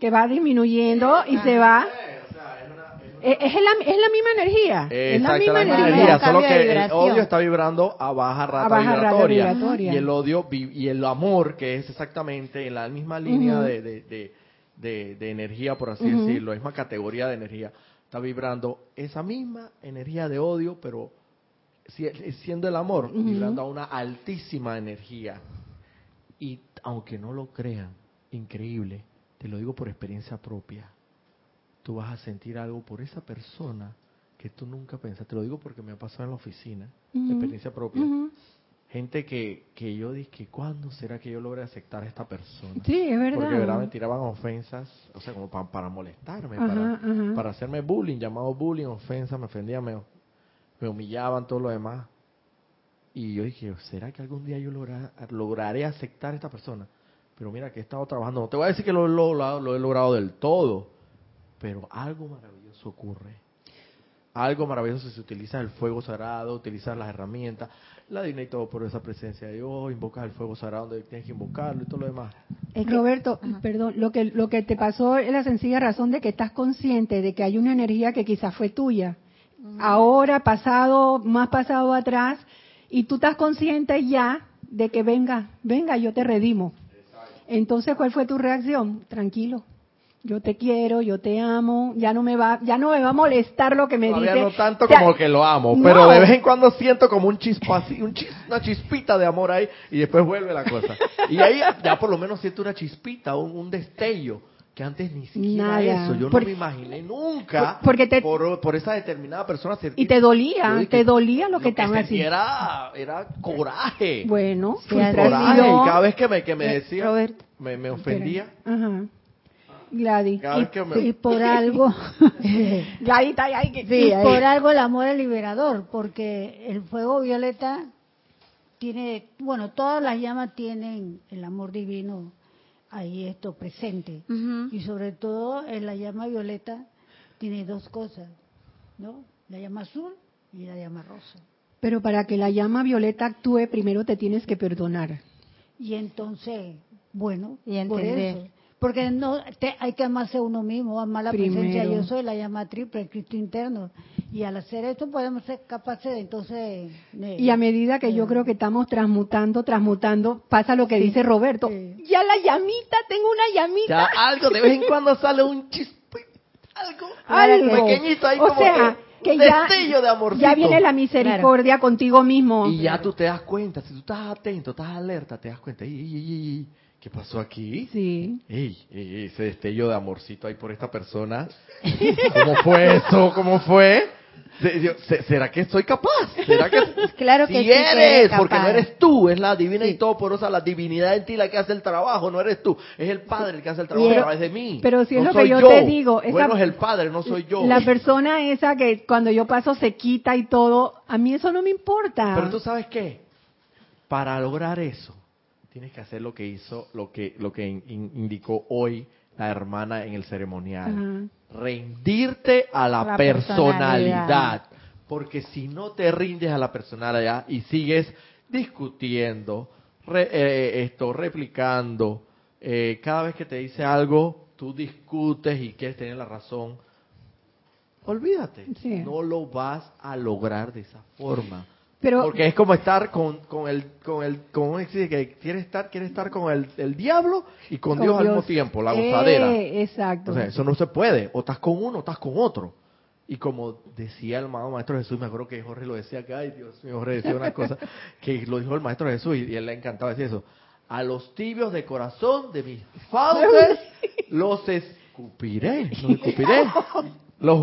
que va disminuyendo y se va. Es, es la, es la misma energía. es la misma energía. solo que el odio está vibrando a baja rata, A baja rata vibratoria, y el odio y el amor que es exactamente en la misma línea de, de, de, de- de energía, por así decirlo, la misma categoría de energía, está vibrando esa misma energía de odio, pero si- siendo el amor, vibrando a una altísima energía. Y aunque no lo crean, increíble, te lo digo por experiencia propia, tú vas a sentir algo por esa persona que tú nunca pensaste. Te lo digo porque me ha pasado en la oficina, Ujú. experiencia propia. Gente que, que yo dije, ¿cuándo será que yo logre aceptar a esta persona? Sí, es verdad. Porque de verdad me tiraban ofensas, o sea, como pa- para molestarme, Ajá, para, ajá. para hacerme bullying, llamado bullying, ofensa, me ofendían, me, me humillaban, todo lo demás. Y yo dije, ¿será que algún día yo logra- lograré aceptar a esta persona? Pero mira que he estado trabajando, no te voy a decir que lo, lo he logrado del todo, pero algo maravilloso ocurre. algo maravilloso si se utiliza el fuego sagrado, utilizar las herramientas, la divina y todo por esa presencia de Dios, invocas el fuego sagrado donde tienes que invocarlo y todo lo demás. Roberto, perdón, lo que lo que te pasó es la sencilla razón de que estás consciente de que hay una energía que quizás fue tuya. Ahora, pasado, más pasado atrás, y tú estás consciente ya de que venga, venga, yo te redimo. Entonces, ¿cuál fue tu reacción? Tranquilo. Yo te quiero, yo te amo, ya no me va, ya no me va a molestar lo que me Todavía dice. no tanto O sea, como que lo amo, no. pero de vez en cuando siento como un chispa así, un chis- una chispita de amor ahí y después vuelve la cosa. Y ahí ya por lo menos siento una chispita, un, un destello que antes ni siquiera Nada. eso, yo Por- no me imaginé nunca por- porque te- por, por esa determinada persona sentir- Y te dolía, dije, te dolía lo que estaban haciendo. Era, era coraje. Bueno, coraje. Y cada vez que me, que me Eh, decía, me, me ofendía. Ajá. Gladys. Me, Y por algo, Gladys está ahí que y por algo el amor es liberador, porque el fuego violeta tiene, bueno, todas las llamas tienen el amor divino ahí esto presente. Y sobre todo en la llama violeta tiene dos cosas, ¿no? La llama azul y la llama rosa. Pero para que la llama violeta actúe, primero te tienes que perdonar. Y entonces, bueno, Y por entender. eso. Porque no te- hay que amarse a uno mismo, amar la Primero. presencia yo soy, la llama triple, el Cristo interno. Y al hacer esto podemos ser capaces de entonces... de- Y a medida que yo creo que estamos transmutando, transmutando, pasa lo que dice Roberto. sí. Ya la llamita, tengo una llamita. ya algo, de vez en cuando sale un chispito, algo, algo. pequeñito ahí o como sea, que, que un ya, destello de ya viene la misericordia contigo mismo. Y ya tú te das cuenta, si tú estás atento, estás alerta, te das cuenta, "Ey, ey, ey, ey, ¿qué pasó aquí? Sí. Ey, ey, ese destello de amorcito ahí por esta persona. ¿Cómo fue eso? ¿Cómo fue? ¿Será que soy capaz? ¿Será que Claro sí que sí que eres? porque no eres tú, es la divina y todopoderosa, la divinidad en ti la que hace el trabajo, no eres tú, es el Padre el que hace el trabajo Pero- a través de mí. pero si es No lo que yo. te digo, esa- bueno es el Padre, no soy yo. La persona esa que cuando yo paso se quita y todo, a mí eso no me importa. Pero tú sabes qué, para lograr eso, tienes que hacer lo que hizo, lo que, lo que in- in- indicó hoy la hermana en el ceremonial. Rendirte a la, La personalidad. personalidad. Porque si no te rindes a la personalidad y sigues discutiendo, re- eh, esto, replicando, eh, cada vez que te dice algo, tú discutes y quieres tener la razón, olvídate, Sí. no lo vas a lograr de esa forma. Pero Porque es como estar con, con el, con el, con que quiere estar, quiere estar con el, el diablo y con, Con Dios, al Dios. mismo tiempo, la gozadera. Eh, exacto. O sea, eso no se puede. O estás con uno, o estás con otro. Y como decía el amado Maestro Jesús, me acuerdo que Jorge lo decía acá, ay Dios mío, Jorge decía una cosa, que lo dijo el Maestro Jesús y, y él le encantaba decir eso. A los tibios de corazón de mis fauces los escupiré, los escupiré. Los,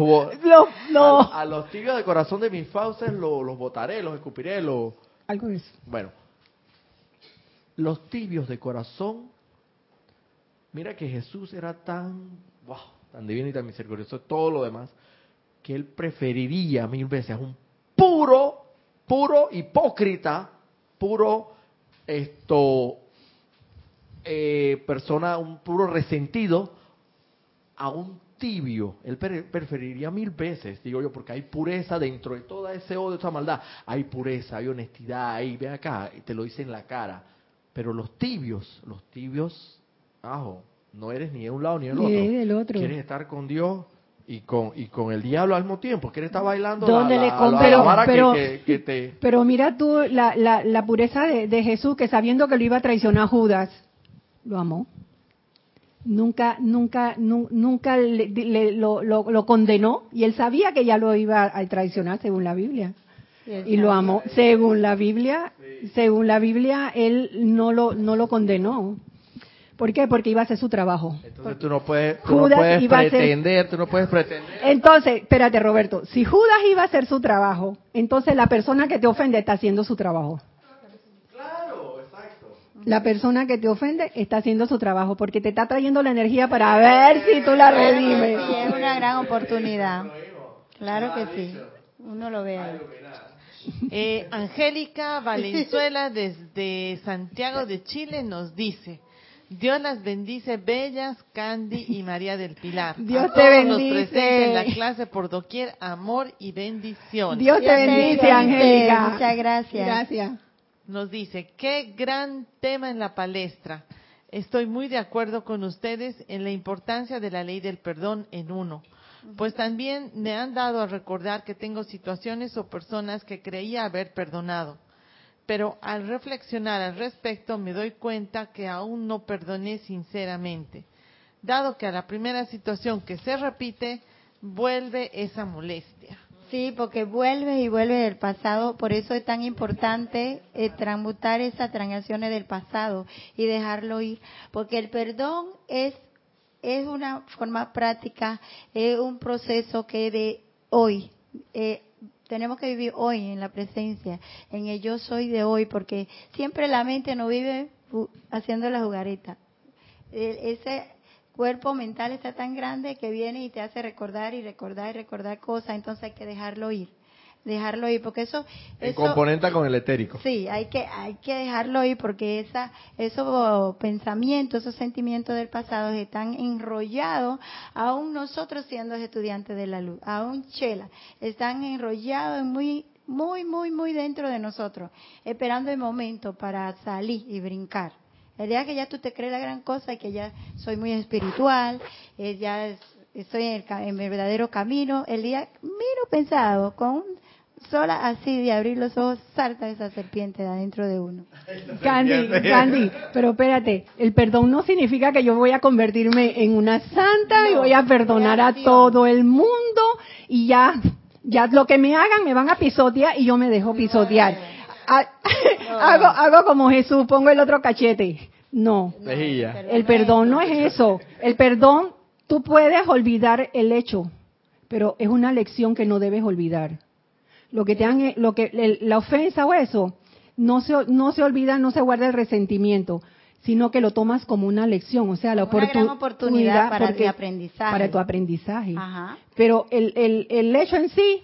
a, a los tibios de corazón de mis fauces lo- los botaré, los escupiré, los... Algo de eso. Bueno, los tibios de corazón, mira que Jesús era tan, wow, tan divino y tan misericordioso, todo lo demás, que él preferiría mil veces a un puro, puro hipócrita, puro, esto, eh, persona, un puro resentido, a un tibio. Él pre- preferiría mil veces, digo yo, porque hay pureza dentro de toda ese odio, esa maldad. Hay pureza, hay honestidad, hay, ve acá, y te lo dice en la cara. Pero los tibios, los tibios, ajo, no eres ni de un lado ni del Ni otro. del otro. Quieres estar con Dios y con y con el diablo al mismo tiempo. Quieres estar bailando ¿Dónde la, le la- compro? la- la vara que- Pero- que, que te... Pero mira tú la, la, la pureza de, de Jesús, que sabiendo que lo iba a traicionar Judas, lo amó. Nunca, nunca, nu- nunca le- le- lo, lo- lo condenó y él sabía que ya lo iba a traicionar según la Biblia. Y lo amó. Según la Biblia, según la Biblia, él no lo, no lo condenó. ¿Por qué? Porque iba a hacer su trabajo. Entonces tú no puedes, tú no puedes iba a ser- pretender, tú no puedes pretender. Entonces, espérate Roberto, si Judas iba a hacer su trabajo, entonces la persona que te ofende está haciendo su trabajo. La persona que te ofende está haciendo su trabajo porque te está trayendo la energía para ver si tú la redimes. Sí, es una gran oportunidad. Claro que sí. Uno lo ve ahí. Eh, Angélica Valenzuela desde Santiago de Chile nos dice, Dios las bendice, bellas, Candy y María del Pilar. Dios A te todos los bendice. presentes en la clase por doquier, amor y bendición. Dios te Dios te bendice, bendice. Angélica. Muchas gracias. Gracias. Nos dice, qué gran tema en la palestra. Estoy muy de acuerdo con ustedes en la importancia de la ley del perdón en uno. Pues también me han dado a recordar que tengo situaciones o personas que creía haber perdonado. Pero al reflexionar al respecto me doy cuenta que aún no perdoné sinceramente. Dado que a la primera situación que se repite, vuelve esa molestia. Sí, porque vuelve y vuelve del pasado, por eso es tan importante eh, transmutar esas transacciones del pasado y dejarlo ir, porque el perdón es es una forma práctica, es un proceso que de hoy eh, tenemos que vivir hoy en la presencia, en el yo soy de hoy, porque siempre la mente no vive haciendo la jugareta. Ese cuerpo mental está tan grande que viene y te hace recordar y recordar y recordar cosas, entonces hay que dejarlo ir, dejarlo ir, porque eso, En eso componenta con el etérico. Sí, hay que hay que dejarlo ir porque esa esos pensamientos, esos sentimientos del pasado están enrollados, aún nosotros siendo estudiantes de la luz, aún Chela, están enrollados en muy muy muy muy dentro de nosotros, esperando el momento para salir y brincar. El día que ya tú te crees la gran cosa y que ya soy muy espiritual, eh, ya es- estoy en el, ca- en el verdadero camino, el día miro pensado con un sola así de abrir los ojos salta esa serpiente de adentro de uno. Candy, Candy, pero espérate, el perdón no significa que yo voy a convertirme en una santa y voy a perdonar a todo el mundo y ya, ya lo que me hagan me van a pisotear y yo me dejo pisotear. Ha- hago, hago como Jesús, pongo el otro cachete. No, el perdón no es eso. El perdón, tú puedes olvidar el hecho, pero es una lección que no debes olvidar. Lo que te han, lo que el- la ofensa o eso, no se no se olvida, no se guarda el resentimiento, sino que lo tomas como una lección, o sea, la Una gran oportu- oportunidad para porque- mi aprendizaje. para tu aprendizaje. Ajá. Pero el, el, el hecho en sí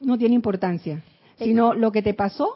no tiene importancia, sino lo que te pasó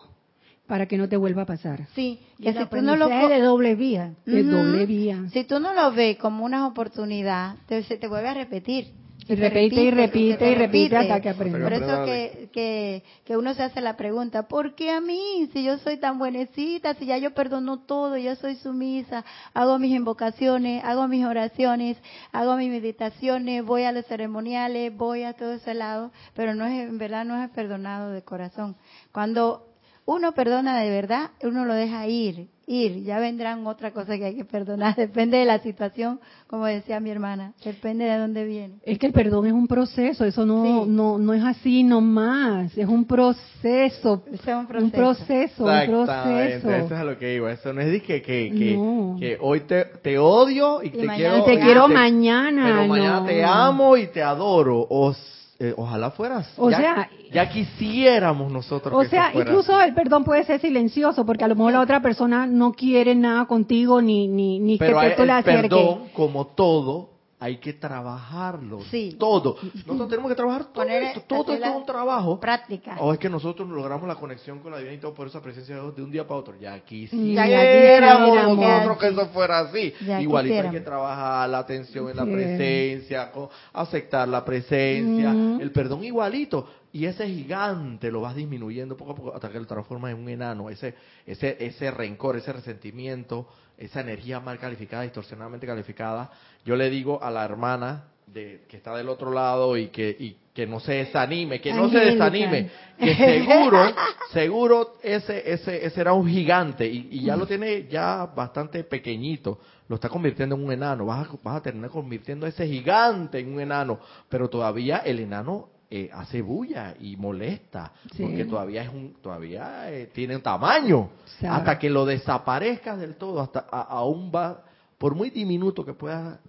para que no te vuelva a pasar. Sí, Y que si tú no lo co- de doble vía. Es Ujú. doble vía. Si tú no lo ves como una oportunidad, te, se te vuelve a repetir. Y repite, y repite, te y repite hasta que Hasta que aprendes. Por eso que, que uno se hace la pregunta, ¿por qué a mí? Si yo soy tan buenecita, si ya yo perdono todo, yo soy sumisa, hago mis invocaciones, hago mis oraciones, hago mis meditaciones, voy a los ceremoniales, voy a todo ese lado, pero no es, en verdad no es perdonado de corazón. Cuando uno perdona de verdad, uno lo deja ir, ir, ya vendrán otra cosa que hay que perdonar, depende de la situación, como decía mi hermana, depende de dónde viene. Es que el perdón es un proceso, eso no Sí. no no es así nomás, es un proceso, es un un proceso. proceso, un Exactamente, proceso. eso es a lo que digo. Eso no es de que, que, que, No. que hoy te, te odio y, te mañana quiero. Y te y quiero te- mañana, Pero mañana no. te amo y te adoro. O, eh, ojalá fueras. O ya, sea- ya quisiéramos nosotros. O que sea, fuera incluso el perdón puede ser silencioso, porque a lo mejor la otra persona no quiere nada contigo ni ni ni Pero que tú el acerques. perdón, como todo, hay que trabajarlo. Sí. Todo. Nosotros tenemos que trabajar todo Poner- esto. Todo esto es un trabajo. práctica. O es que nosotros logramos la conexión con la divinidad y todo por esa presencia de Dios de un día para otro. Ya Ya quisiéramos quisiéramos. nosotros que eso fuera así. Ya Igualito hay que trabajar la atención en la presencia, aceptar la presencia, Ujú. el perdón igualito. Y ese gigante lo vas disminuyendo poco a poco hasta que lo transformas en un enano. Ese, ese, ese rencor, ese resentimiento, esa energía mal calificada, distorsionadamente calificada. Yo le digo a la hermana de, que está del otro lado y que, y que no se desanime, que no se desanime, que seguro, seguro ese, ese, ese era un gigante y, y ya lo tiene ya bastante pequeñito, lo está convirtiendo en un enano, vas a, vas a terminar convirtiendo a ese gigante en un enano, pero todavía el enano eh, hace bulla y molesta, Sí. porque todavía es un, todavía eh, tiene un tamaño, hasta que lo desaparezcas del todo, hasta a- aún va, por muy diminuto que pueda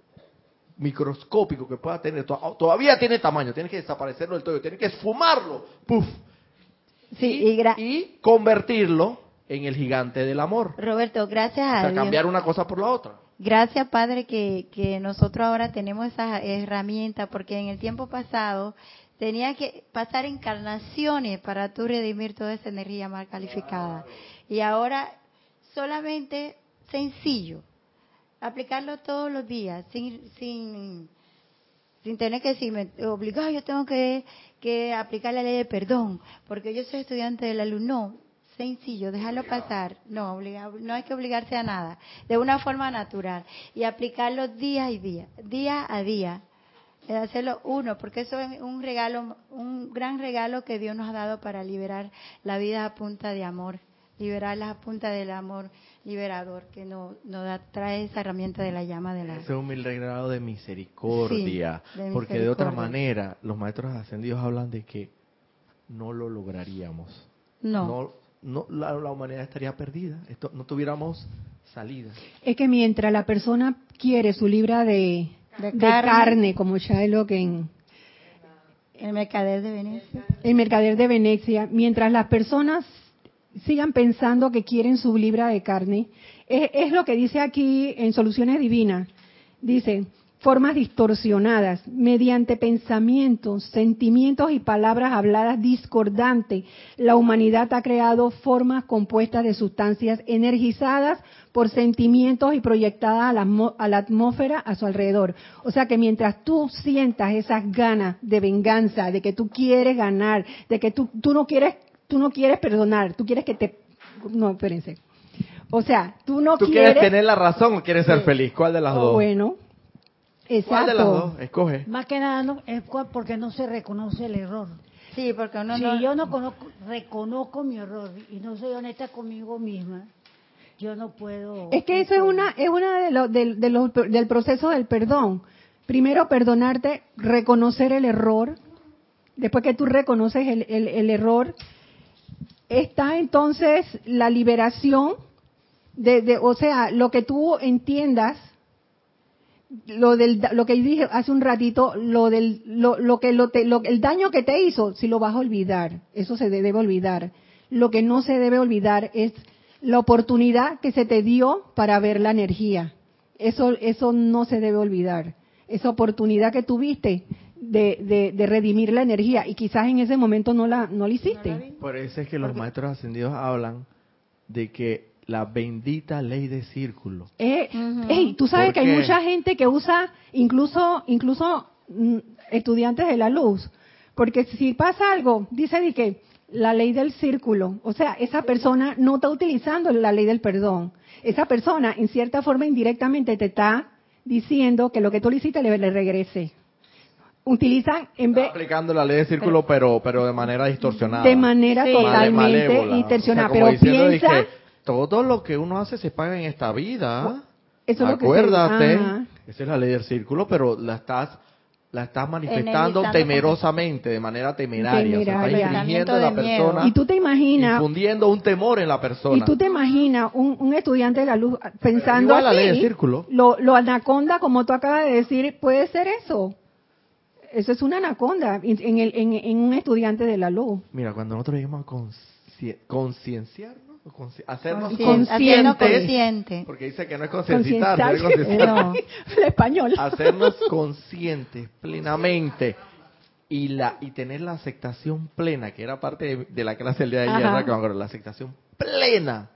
microscópico que pueda tener, to- todavía tiene tamaño, tienes que desaparecerlo del todo, tienes que esfumarlo, ¡puf! Sí, y, y, convertirlo en el gigante del amor. Roberto, gracias O a sea, Dios. cambiar una cosa por la otra. Gracias, Padre, que, que nosotros ahora tenemos esa herramienta, porque en el tiempo pasado tenía que pasar encarnaciones para tú redimir toda esa energía mal calificada. Y ahora solamente sencillo. aplicarlo todos los días, sin, sin, sin tener que decirme, obligado, yo tengo que, que aplicar la ley de perdón, porque yo soy estudiante del alumno. Sencillo, déjalo pasar. No, obliga- no hay que obligarse a nada. De una forma natural. Y aplicarlo día y día, día a día. Eh, Hacerlo uno, porque eso es un regalo, un gran regalo que Dios nos ha dado para liberar la vida a punta de amor, liberarla a punta del amor liberador que nos, nos da, trae esa herramienta de la llama de la... Ese humilde grado de misericordia. Sí, de porque de otra manera, los maestros ascendidos hablan de que no lo lograríamos. No, No, no, la, la humanidad estaría perdida. Esto, no tuviéramos salida. Es que mientras la persona quiere su libra de, De de carne. carne, como Shylock en el mercader de Venecia. el mercader de Venecia, mientras las personas sigan pensando que quieren su libra de carne, es, es lo que dice aquí en Soluciones Divinas. Dice, formas distorsionadas, mediante pensamientos, sentimientos y palabras habladas discordantes, la humanidad ha creado formas compuestas de sustancias energizadas por sentimientos y proyectadas a la, atmósfera a su alrededor. O sea que mientras tú sientas esas ganas de venganza, de que tú quieres ganar, de que tú, tú no quieres, tú no quieres perdonar, tú quieres que te, no, espérense. O sea, tú no ¿Tú quieres, quieres tener la razón o quieres ser feliz? ¿Cuál de las Oh, dos? Bueno, exacto. ¿Cuál de las dos? Escoge. Más que nada no, es porque no se reconoce el error. Sí, porque uno si no... yo no conozco, reconozco mi error y no soy honesta conmigo misma, yo no puedo. Es que eso es una, es una de los, del, de los- del proceso del perdón. Primero perdonarte, reconocer el error. Después que tú reconoces el, el- el error, está entonces la liberación de, de- o sea, lo que tú entiendas, lo del, lo que dije hace un ratito, lo del, lo, lo que lo te- lo- el daño que te hizo, si lo vas a olvidar, eso se debe olvidar. Lo que no se debe olvidar es la oportunidad que se te dio para ver la energía. Eso, eso no se debe olvidar. Esa oportunidad que tuviste de, de, de redimir la energía y quizás en ese momento no la, no la hiciste. Por eso es que los maestros ascendidos hablan de que la bendita ley de círculo. Eh, Ujú. ey, tú sabes ¿Por que hay mucha gente que usa, incluso, incluso mm, estudiantes de la luz, porque si pasa algo, dice de que la ley del círculo, o sea, esa persona no está utilizando la ley del perdón. Esa persona, en cierta forma, indirectamente te está diciendo que lo que tú le hiciste le, le regrese. Utilizan en Está vez aplicando la ley de círculo, pero pero de manera distorsionada. de manera Sí. Totalmente O sea, como pero piensa dije, todo lo que uno hace se paga en esta vida. Eso es lo que Acuérdate, esa es la ley del círculo, pero la estás la estás manifestando temerosamente, de manera temeraria. O sea, Temeraria. infringiendo en la miedo. persona, y tú te imaginas infundiendo un temor en la persona. Y tú te imaginas un, un estudiante de la luz pensando igual la así, ley del círculo. Lo, lo anaconda, como tú acabas de decir, puede ser eso. Eso es una anaconda en, en el- en- en un estudiante de la luz. Mira, cuando nosotros llegamos a concienciarnos, o hacernos Conscien- conscientes. hacernos conscientes. porque dice que no es concienciar, no es Concienciar. No. Español. hacernos conscientes plenamente y la y tener la aceptación plena que era parte de, de la clase del día de ayer la aceptación plena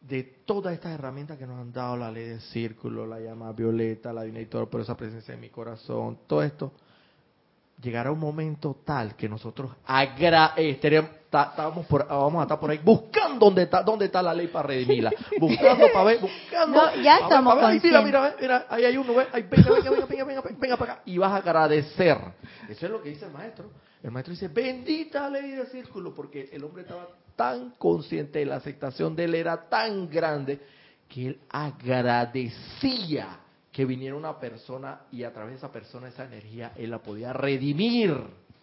de todas estas herramientas que nos han dado la ley del círculo la llama violeta la divina y todo por esa presencia en mi corazón todo esto llegará un momento tal que nosotros agra eh, estábamos por, vamos a estar por ahí buscando dónde está dónde está la ley para redimirla. Buscando para ver buscando No, ya ver, ver. Mira mira mira ahí hay uno ve Ay, venga venga venga venga venga venga para acá. Y vas a agradecer. Eso es lo que dice el maestro. El maestro dice bendita ley del círculo porque el hombre estaba tan consciente de la aceptación de él era tan grande que él agradecía que viniera una persona y a través de esa persona, esa energía, él la podía redimir.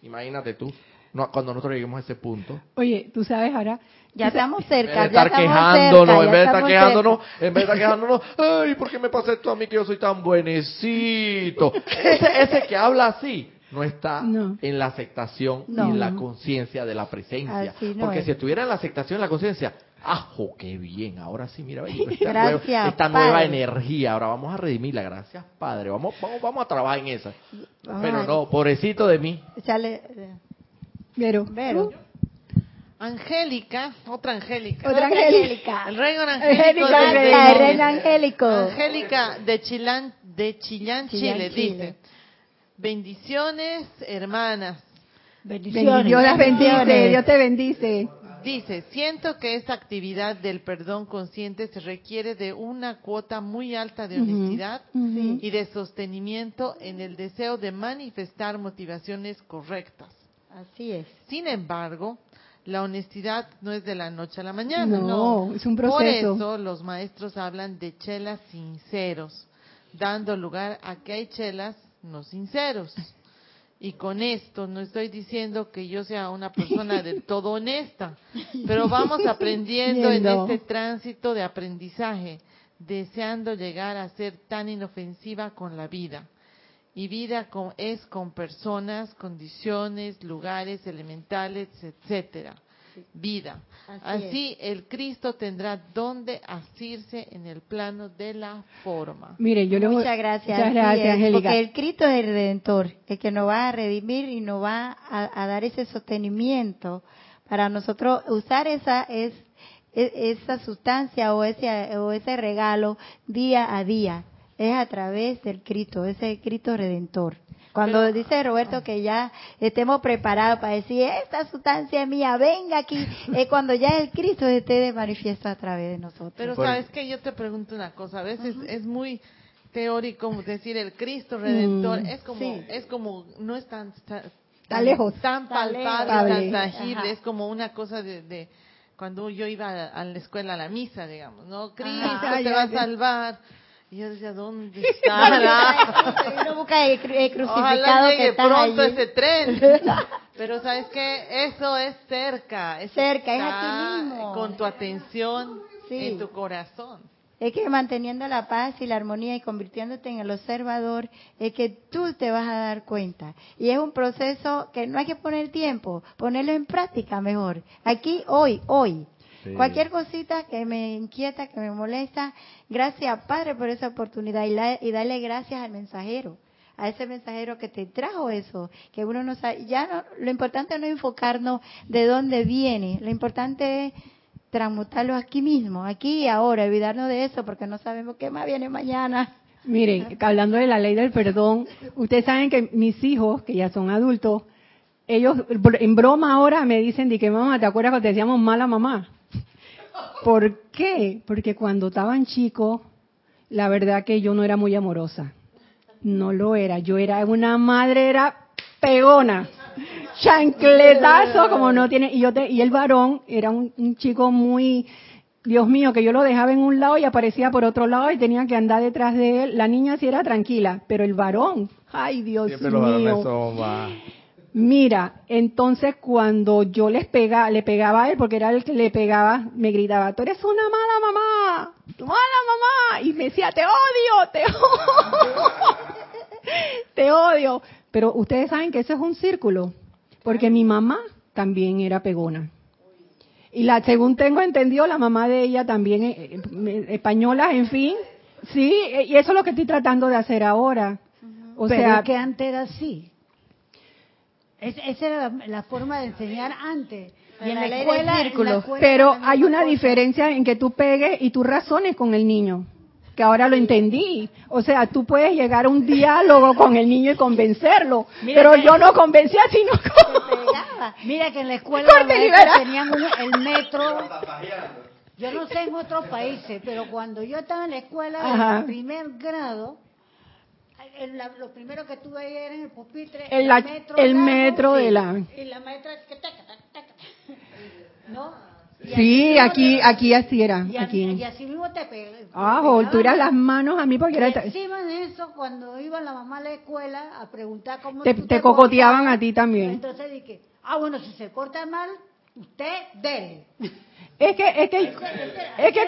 Imagínate tú, no, cuando nosotros lleguemos a ese punto. Oye, tú sabes ahora, Ya estamos En vez cerca, de ya estar estamos quejándonos, cerca, en vez de estar quejándonos, cerca. en vez de estar quejándonos, ay, ¿por qué me pasa esto a mí que yo soy tan buenecito? Ese, ese que habla así no está No. en la aceptación No. y en la conciencia de la presencia. Así no Porque es. si estuviera en la aceptación y la conciencia, ¡ajo, qué bien! Ahora sí, mira, ve, esta, Gracias, nueva, esta nueva energía, ahora vamos a redimirla, gracias Padre, vamos, vamos, vamos a trabajar en esa. Vamos Pero no, pobrecito de mí. Échale, eh, Vero, Vero. Angélica, otra Angélica. Otra Angélica. El reino Angélica, angélico. de- Angélica. La reina angélico. Angélica de Chilán, de Chillán, Chile, Chile. dice. Bendiciones, hermanas. Bendiciones. Dios las bendice. Dios te bendice. Dice, siento que esta actividad del perdón consciente se requiere de una cuota muy alta de honestidad y de sostenimiento en el deseo de manifestar motivaciones correctas. Así es. Sin embargo, la honestidad no es de la noche a la mañana. No, es un Por proceso. eso los maestros hablan de chelas sinceros, dando lugar a que hay chelas no sinceros. Y con esto no estoy diciendo que yo sea una persona del todo honesta, pero vamos aprendiendo en este tránsito de aprendizaje, deseando llegar a ser tan inofensiva con la vida. Y vida con- es con personas, condiciones, lugares, elementales, etcétera. Vida. Así Así el Cristo tendrá donde asirse en el plano de la forma. Mire, yo le voy- Muchas gracias. Muchas gracias, es. Porque el Cristo es el Redentor, el que nos va a redimir y nos va a, a dar ese sostenimiento para nosotros usar esa es, e- esa sustancia o ese o ese regalo día a día. Es a través del Cristo, ese Cristo Redentor. Cuando dice Roberto que ya estemos preparados para decir, esta sustancia es mía, venga aquí, es cuando ya el Cristo esté de manifiesto a través de nosotros. Pero sabes que yo te pregunto una cosa, a veces es muy teórico decir el Cristo redentor, Mm. es como Sí. es como no es tan tan, Está lejos. tan palpable, tan tangible, Ajá. es como una cosa de, de cuando yo iba a, a la escuela a la misa, digamos, ¿no? Cristo Ajá, te ya, va a salvar. Y yo decía, ¿dónde está? la- Uno busca el, cru- el crucificado Ojalá que está pronto allí. ese tren. Pero sabes que eso es cerca, eso Cerca, es aquí mismo. Con tu atención Sí. en tu corazón. Es que manteniendo la paz y la armonía y convirtiéndote en el observador, es que tú te vas a dar cuenta. Y es un proceso que no hay que poner tiempo, ponerlo en práctica mejor. Aquí, hoy, hoy. Sí. Cualquier cosita que me inquieta, que me molesta, gracias Padre por esa oportunidad y, la- y darle gracias al mensajero, a ese mensajero que te trajo eso, que uno no sabe, ya no, lo importante no es enfocarnos de dónde viene, lo importante es transmutarlo aquí mismo, aquí y ahora, olvidarnos de eso porque no sabemos qué más viene mañana. Mire, hablando de la ley del perdón, ustedes saben que mis hijos, que ya son adultos, ellos en broma ahora me dicen de que mamá, ¿te acuerdas cuando te decíamos mala mamá? ¿Por qué? Porque cuando estaban chicos, la verdad que yo no era muy amorosa. No lo era. Yo era una madre, era pegona. Chancletazo como no tiene. Y, yo te- y el varón era un, un chico muy, Dios mío, que yo lo dejaba en un lado y aparecía por otro lado y tenía que andar detrás de él. La niña sí era tranquila, pero el varón, ay Dios Siempre los varones mío. son más. Mira, entonces cuando yo les pegaba, le pegaba a él, porque era el que le pegaba, me gritaba, tú eres una mala mamá, tu mala mamá, y me decía, te odio, te odio, te odio. Pero ustedes saben que eso es un círculo, porque mi mamá también era pegona. Y la, según tengo entendido, la mamá de ella también, eh, eh, española, en fin, sí, eh, y eso es lo que estoy tratando de hacer ahora. O Pero sea, es que antes era así. Es- esa era la, la forma de enseñar antes. Y en La la, ley del escuela, en la círculo. escuela Pero hay una cosa. diferencia en que tú pegues y tú razones con el niño, que ahora lo entendí. O sea, tú puedes llegar a un diálogo con el niño y convencerlo, Mira pero que- yo no convencía sino. Pegaba. Mira que en la escuela tenían un- el metro. Yo no sé en otros países, pero cuando yo estaba en la escuela Ajá. en primer grado, el- la- lo primero que tuve ahí era en el pupitre El la- el largo, metro de la- y la maestra. ¿no? Y Sí, aquí, te- aquí así era, y, a- y aquí. así mismo te pega. Ah, te tú eras las manos a mí porque Y era... encima de eso, cuando iba la mamá a la escuela a preguntar cómo Te, tú te cocoteaban cortabas, a ti también. Entonces dije, ah, bueno, si se corta mal, usted dele. Es que, es que, es que,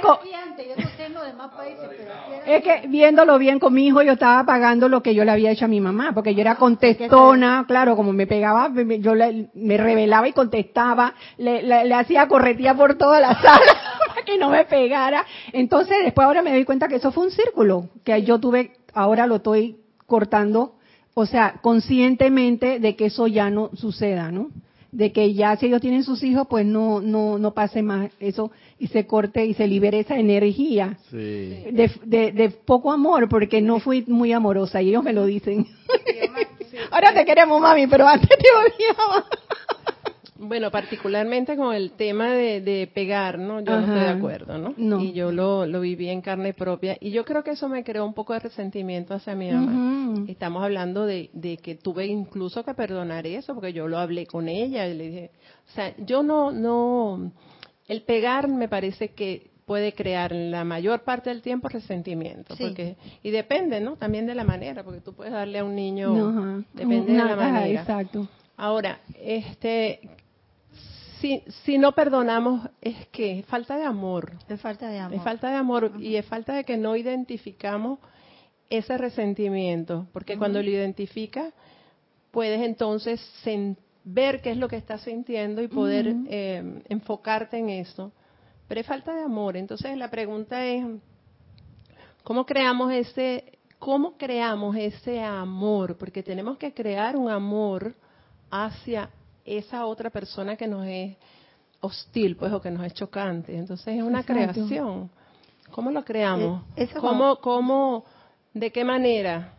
Es que viéndolo bien con mi hijo, yo estaba pagando lo que yo le había hecho a mi mamá, porque yo era contestona, claro, como me pegaba, yo le- me revelaba y contestaba, le, le- le hacía corretía por toda la sala para que no me pegara. Entonces, después ahora me doy cuenta que eso fue un círculo, que yo tuve, ahora lo estoy cortando, o sea, conscientemente de que eso ya no suceda, ¿no? De que ya si ellos tienen sus hijos, pues no, no, no pase más eso y se corte y se libere esa energía Sí. de, de, de poco amor, porque no fui muy amorosa y ellos me lo dicen. Ahora te queremos, mami, pero antes te odiaba. Bueno, particularmente con el tema de, de pegar, ¿no? Yo no estoy de acuerdo, ¿no? No. Y yo lo, lo viví en carne propia. Y yo creo que eso me creó un poco de resentimiento hacia mi mamá. Estamos hablando de, de que tuve incluso que perdonar eso, porque yo lo hablé con ella y le dije, o sea, yo no, no, el pegar me parece que puede crear la mayor parte del tiempo resentimiento, Sí. porque y depende, ¿no? También de la manera, porque tú puedes darle a un niño, No, depende de la manera. Exacto. Ahora, este, si, si no perdonamos, es que falta de amor. Es falta de amor. Es falta de amor y es falta de que no identificamos ese resentimiento, porque cuando lo identificas, puedes entonces ver qué es lo que estás sintiendo y poder eh, enfocarte en eso. Pero es falta de amor. Entonces la pregunta es, ¿cómo creamos ese, cómo creamos ese amor? Porque tenemos que crear un amor hacia esa otra persona que nos es hostil, pues, o que nos es chocante. Entonces es una Exacto. creación. ¿Cómo lo creamos? Eh, eso ¿Cómo, cómo, de qué manera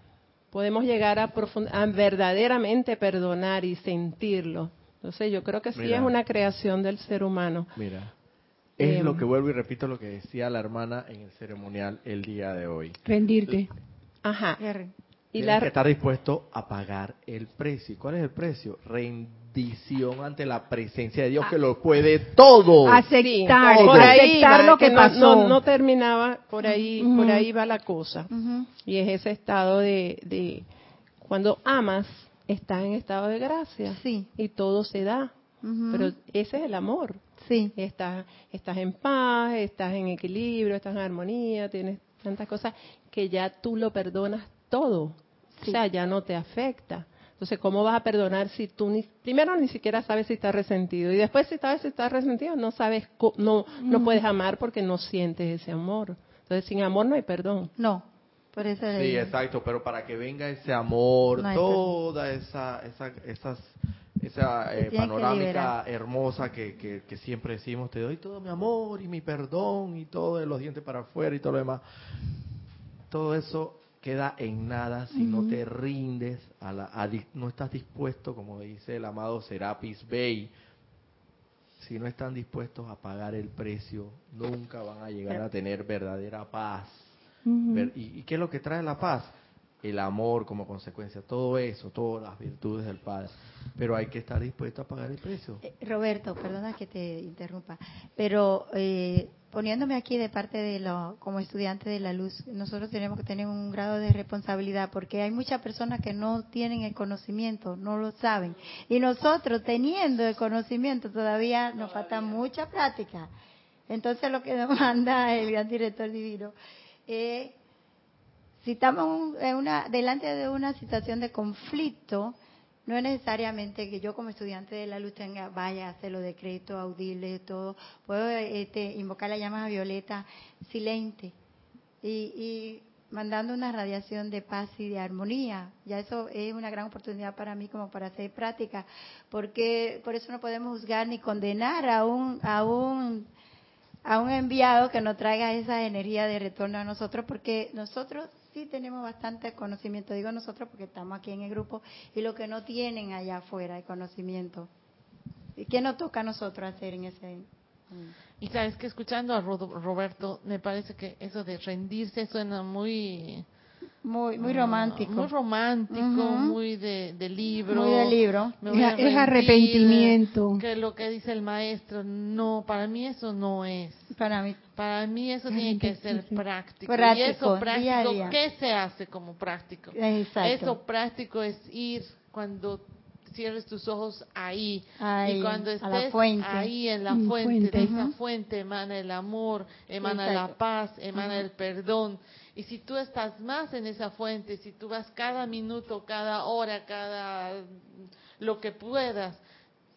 podemos llegar a, profund- a verdaderamente perdonar y sentirlo? Entonces yo creo que sí Mira. es una creación del ser humano. Mira, es Em. lo que vuelvo y repito lo que decía la hermana en el ceremonial el día de hoy. Rendirte. Ajá. Y Tienes la, que estar dispuesto a pagar el precio. ¿Y ¿Cuál es el precio? Rendición ante la presencia de Dios que lo puede todo. Aceptar, Todo. por ahí aceptar va, lo que no- pasó. No, no terminaba, por ahí, por ahí va la cosa. Y es ese estado de, de cuando amas, estás en estado de gracia. Sí. Y todo se da. Pero ese es el amor. Sí. Estás, estás en paz, estás en equilibrio, estás en armonía, tienes tantas cosas que ya tú lo perdonas todo. O sea, ya no te afecta. Entonces, ¿cómo vas a perdonar si tú ni, primero ni siquiera sabes si estás resentido y después si sabes si estás resentido no sabes co- no no puedes amar porque no sientes ese amor. Entonces, sin amor no hay perdón. No. Por eso Sí, digo. exacto, pero para que venga ese amor, No toda esa, esa, esas, esa eh, que panorámica hermosa que, que, que siempre decimos, te doy todo mi amor y mi perdón y todo de los dientes para afuera y todo lo demás. Todo eso queda en nada si no te rindes, a la, a no estás dispuesto, como dice el amado Serapis Bey, si no están dispuestos a pagar el precio, nunca van a llegar a tener verdadera paz. ¿Y, y qué es lo que trae la paz? El amor como consecuencia, todo eso, todas las virtudes del Padre. Pero hay que estar dispuesto a pagar el precio. Eh, Roberto, perdona que te interrumpa, pero eh, poniéndome aquí de parte de lo, como estudiante de la luz, nosotros tenemos que tener un grado de responsabilidad porque hay muchas personas que no tienen el conocimiento, no lo saben. Y nosotros teniendo el conocimiento todavía nos falta mucha práctica. Entonces lo que nos manda el gran director divino es si estamos en una, delante de una situación de conflicto, no es necesariamente que yo como estudiante de la luz tenga, vaya a hacer los decretos audibles, todo. Puedo este, invocar la llama violeta silente y, y mandando una radiación de paz y de armonía. Ya eso es una gran oportunidad para mí como para hacer práctica, porque por eso no podemos juzgar ni condenar a un, a un a un enviado que nos traiga esa energía de retorno a nosotros, porque nosotros sí tenemos bastante conocimiento, digo nosotros porque estamos aquí en el grupo, y lo que no tienen allá afuera de conocimiento. ¿Y qué nos toca a nosotros hacer en ese? Y sabes que escuchando a Ro- Roberto, me parece que eso de rendirse suena muy... Muy, muy ah, romántico. Muy romántico, muy de, de libro. Muy de libro. Es- arrepentimiento. Que lo que dice el maestro, no, para mí eso no es. Para mí, Para mí eso tiene que ser práctico. Práctico, y eso práctico, día día. ¿qué se hace como práctico? exacto. Eso práctico es ir cuando cierres tus ojos ahí. Ahí, y cuando estés ahí en la Mm, fuente, fuente. de esa fuente emana el amor, emana la paz, emana el perdón. Y si tú estás más en esa fuente, si tú vas cada minuto, cada hora, cada lo que puedas,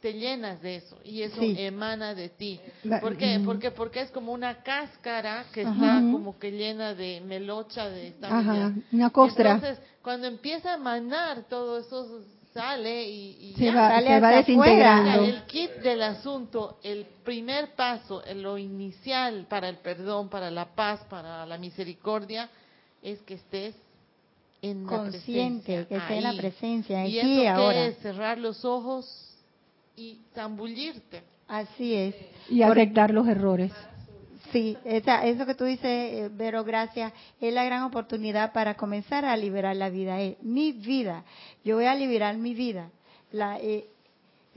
te llenas de eso y eso Sí. emana de ti. ¿Por qué? Porque porque es como una cáscara que Ajá. está como que llena de melocha de esta Ajá, una costra. Entonces, cuando empieza a emanar todos esos sale y, y Se ya. va, sale se va desintegrando. El kit del asunto, el primer paso, lo inicial para el perdón, para la paz, para la misericordia, es que estés en la Consciente, presencia, que esté en la presencia, ¿Y aquí eso y ahora. es? Cerrar los ojos y zambullirte. Así es. Y aceptar los errores. Sí, esa, eso que tú dices, eh, Vero, gracias, es la gran oportunidad para comenzar a liberar la vida. Es mi vida. Yo voy a liberar mi vida. La, eh,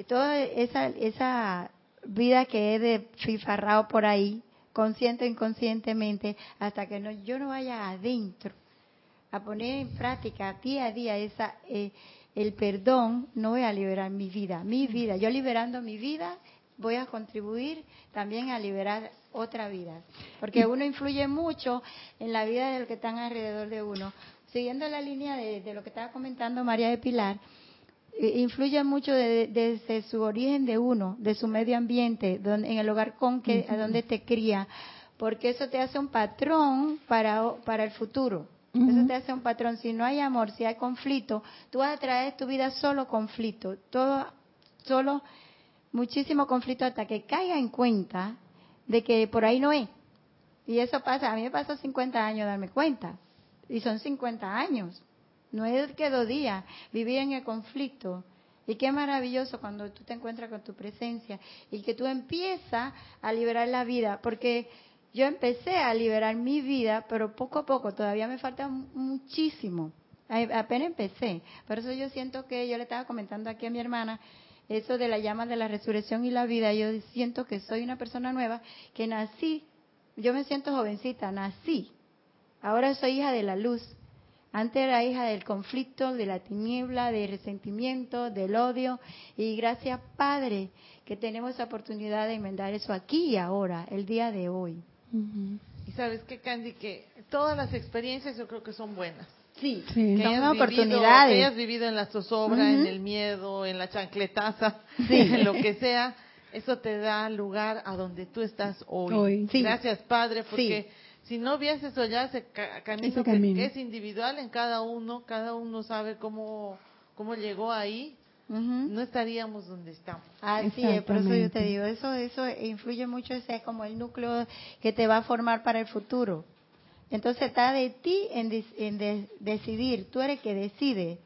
toda esa, esa vida que he desfifarrado por ahí, consciente o inconscientemente, hasta que no, yo no vaya adentro a poner en práctica día a día esa, eh, el perdón, no voy a liberar mi vida, mi vida. Yo liberando mi vida voy a contribuir también a liberar otra vida. Porque uno influye mucho en la vida de los que están alrededor de uno. Siguiendo la línea de, de lo que estaba comentando María de Pilar, eh, influye mucho de- desde su origen de uno, de su medio ambiente, donde, en el hogar con que, a donde te cría, porque eso te hace un patrón para, para el futuro. Eso te hace un patrón. Si no hay amor, si hay conflicto, tú vas a traer tu vida solo conflicto, todo, solo muchísimo conflicto hasta que caiga en cuenta de que por ahí no es. Y eso pasa, a mí me pasó 50 años darme cuenta. Y son 50 años. No es que dos días. Vivir en el conflicto. Y qué maravilloso cuando tú te encuentras con tu presencia y que tú empiezas a liberar la vida. Porque yo empecé a liberar mi vida, pero poco a poco, todavía me falta mu- muchísimo. Apenas empecé. Por eso yo siento que yo le estaba comentando aquí a mi hermana eso de la llama de la resurrección y la vida. Yo siento que soy una persona nueva, que nací, yo me siento jovencita, nací. Ahora soy hija de la luz. Antes era hija del conflicto, de la tiniebla, del resentimiento, del odio. Y gracias, Padre, que tenemos la oportunidad de enmendar eso aquí y ahora, el día de hoy. Y sabes qué, Candy, que todas las experiencias yo creo que son buenas. Sí, Sí. Que son hayas, vivido, que hayas vivido en la zozobra, en el miedo, en la chancletaza, Sí. en lo que sea, eso te da lugar a donde tú estás hoy. Hoy. Sí. Gracias, Padre, porque si no hubieses ya ese ca- camino, Ese que- camino. Que, es individual en cada uno, cada uno sabe cómo, cómo llegó ahí, No estaríamos donde estamos. Así es, por eso yo te digo, eso, eso influye mucho, ese es como el núcleo que te va a formar para el futuro. Entonces está de ti en, en de- decidir, tú eres el que decide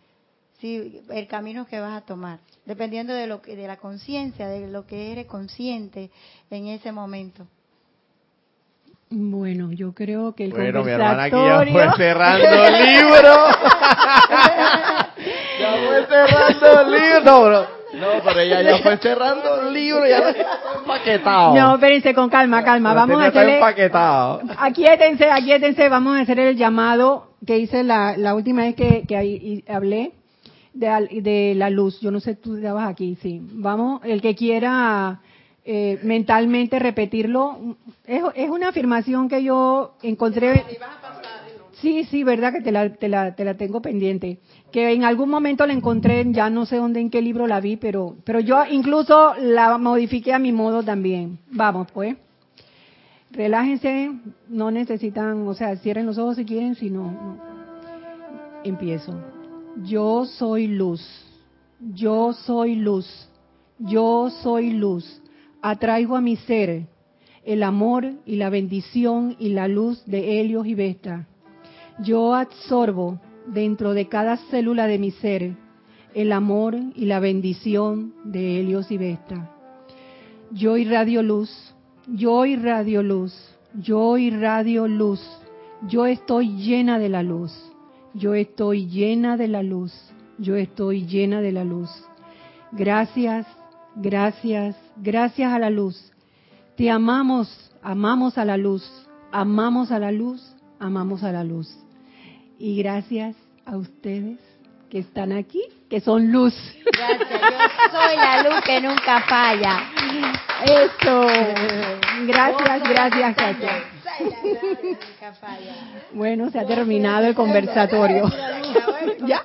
si el camino que vas a tomar, dependiendo de lo que, de la conciencia, de lo que eres consciente en ese momento. Bueno, yo creo que el Bueno, mi hermana aquí ya conversatorio... fue cerrando el libro. ya fue cerrando el libro. No, bro. No, pero ella ya fue cerrando el libro. Ya todo empaquetado. No, espérense con calma, calma. Vamos a hacerle... empaquetado. Aquíétense, aquíétense, vamos a hacer el llamado que hice la, la última vez que, que ahí- y hablé de, al- de la luz. Yo no sé, tú estabas aquí, sí. Vamos, el que quiera eh, mentalmente repetirlo, es, es una afirmación que yo encontré. Sí, sí, verdad que te la, te, la, te la tengo pendiente. Que en algún momento la encontré, ya no sé dónde, en qué libro la vi, pero, pero yo incluso la modifiqué a mi modo también. Vamos, pues. Relájense, no necesitan, o sea, cierren los ojos si quieren, si no, no. Empiezo. Yo soy luz. Yo soy luz. Yo soy luz. Atraigo a mi ser el amor y la bendición y la luz de Helios y Vesta. Yo absorbo dentro de cada célula de mi ser el amor y la bendición de Helios y Vesta. Yo irradio luz, yo irradio luz, yo irradio luz, yo estoy llena de la luz, yo estoy llena de la luz, yo estoy llena de la luz. Gracias, gracias, gracias a la luz. Te amamos, amamos a la luz, amamos a la luz, amamos a la luz. Y gracias a ustedes que están aquí, que son luz. Gracias, yo soy la luz que nunca falla. Eso. Gracias, gracias, falla. Bueno, se ha terminado el conversatorio. Ya.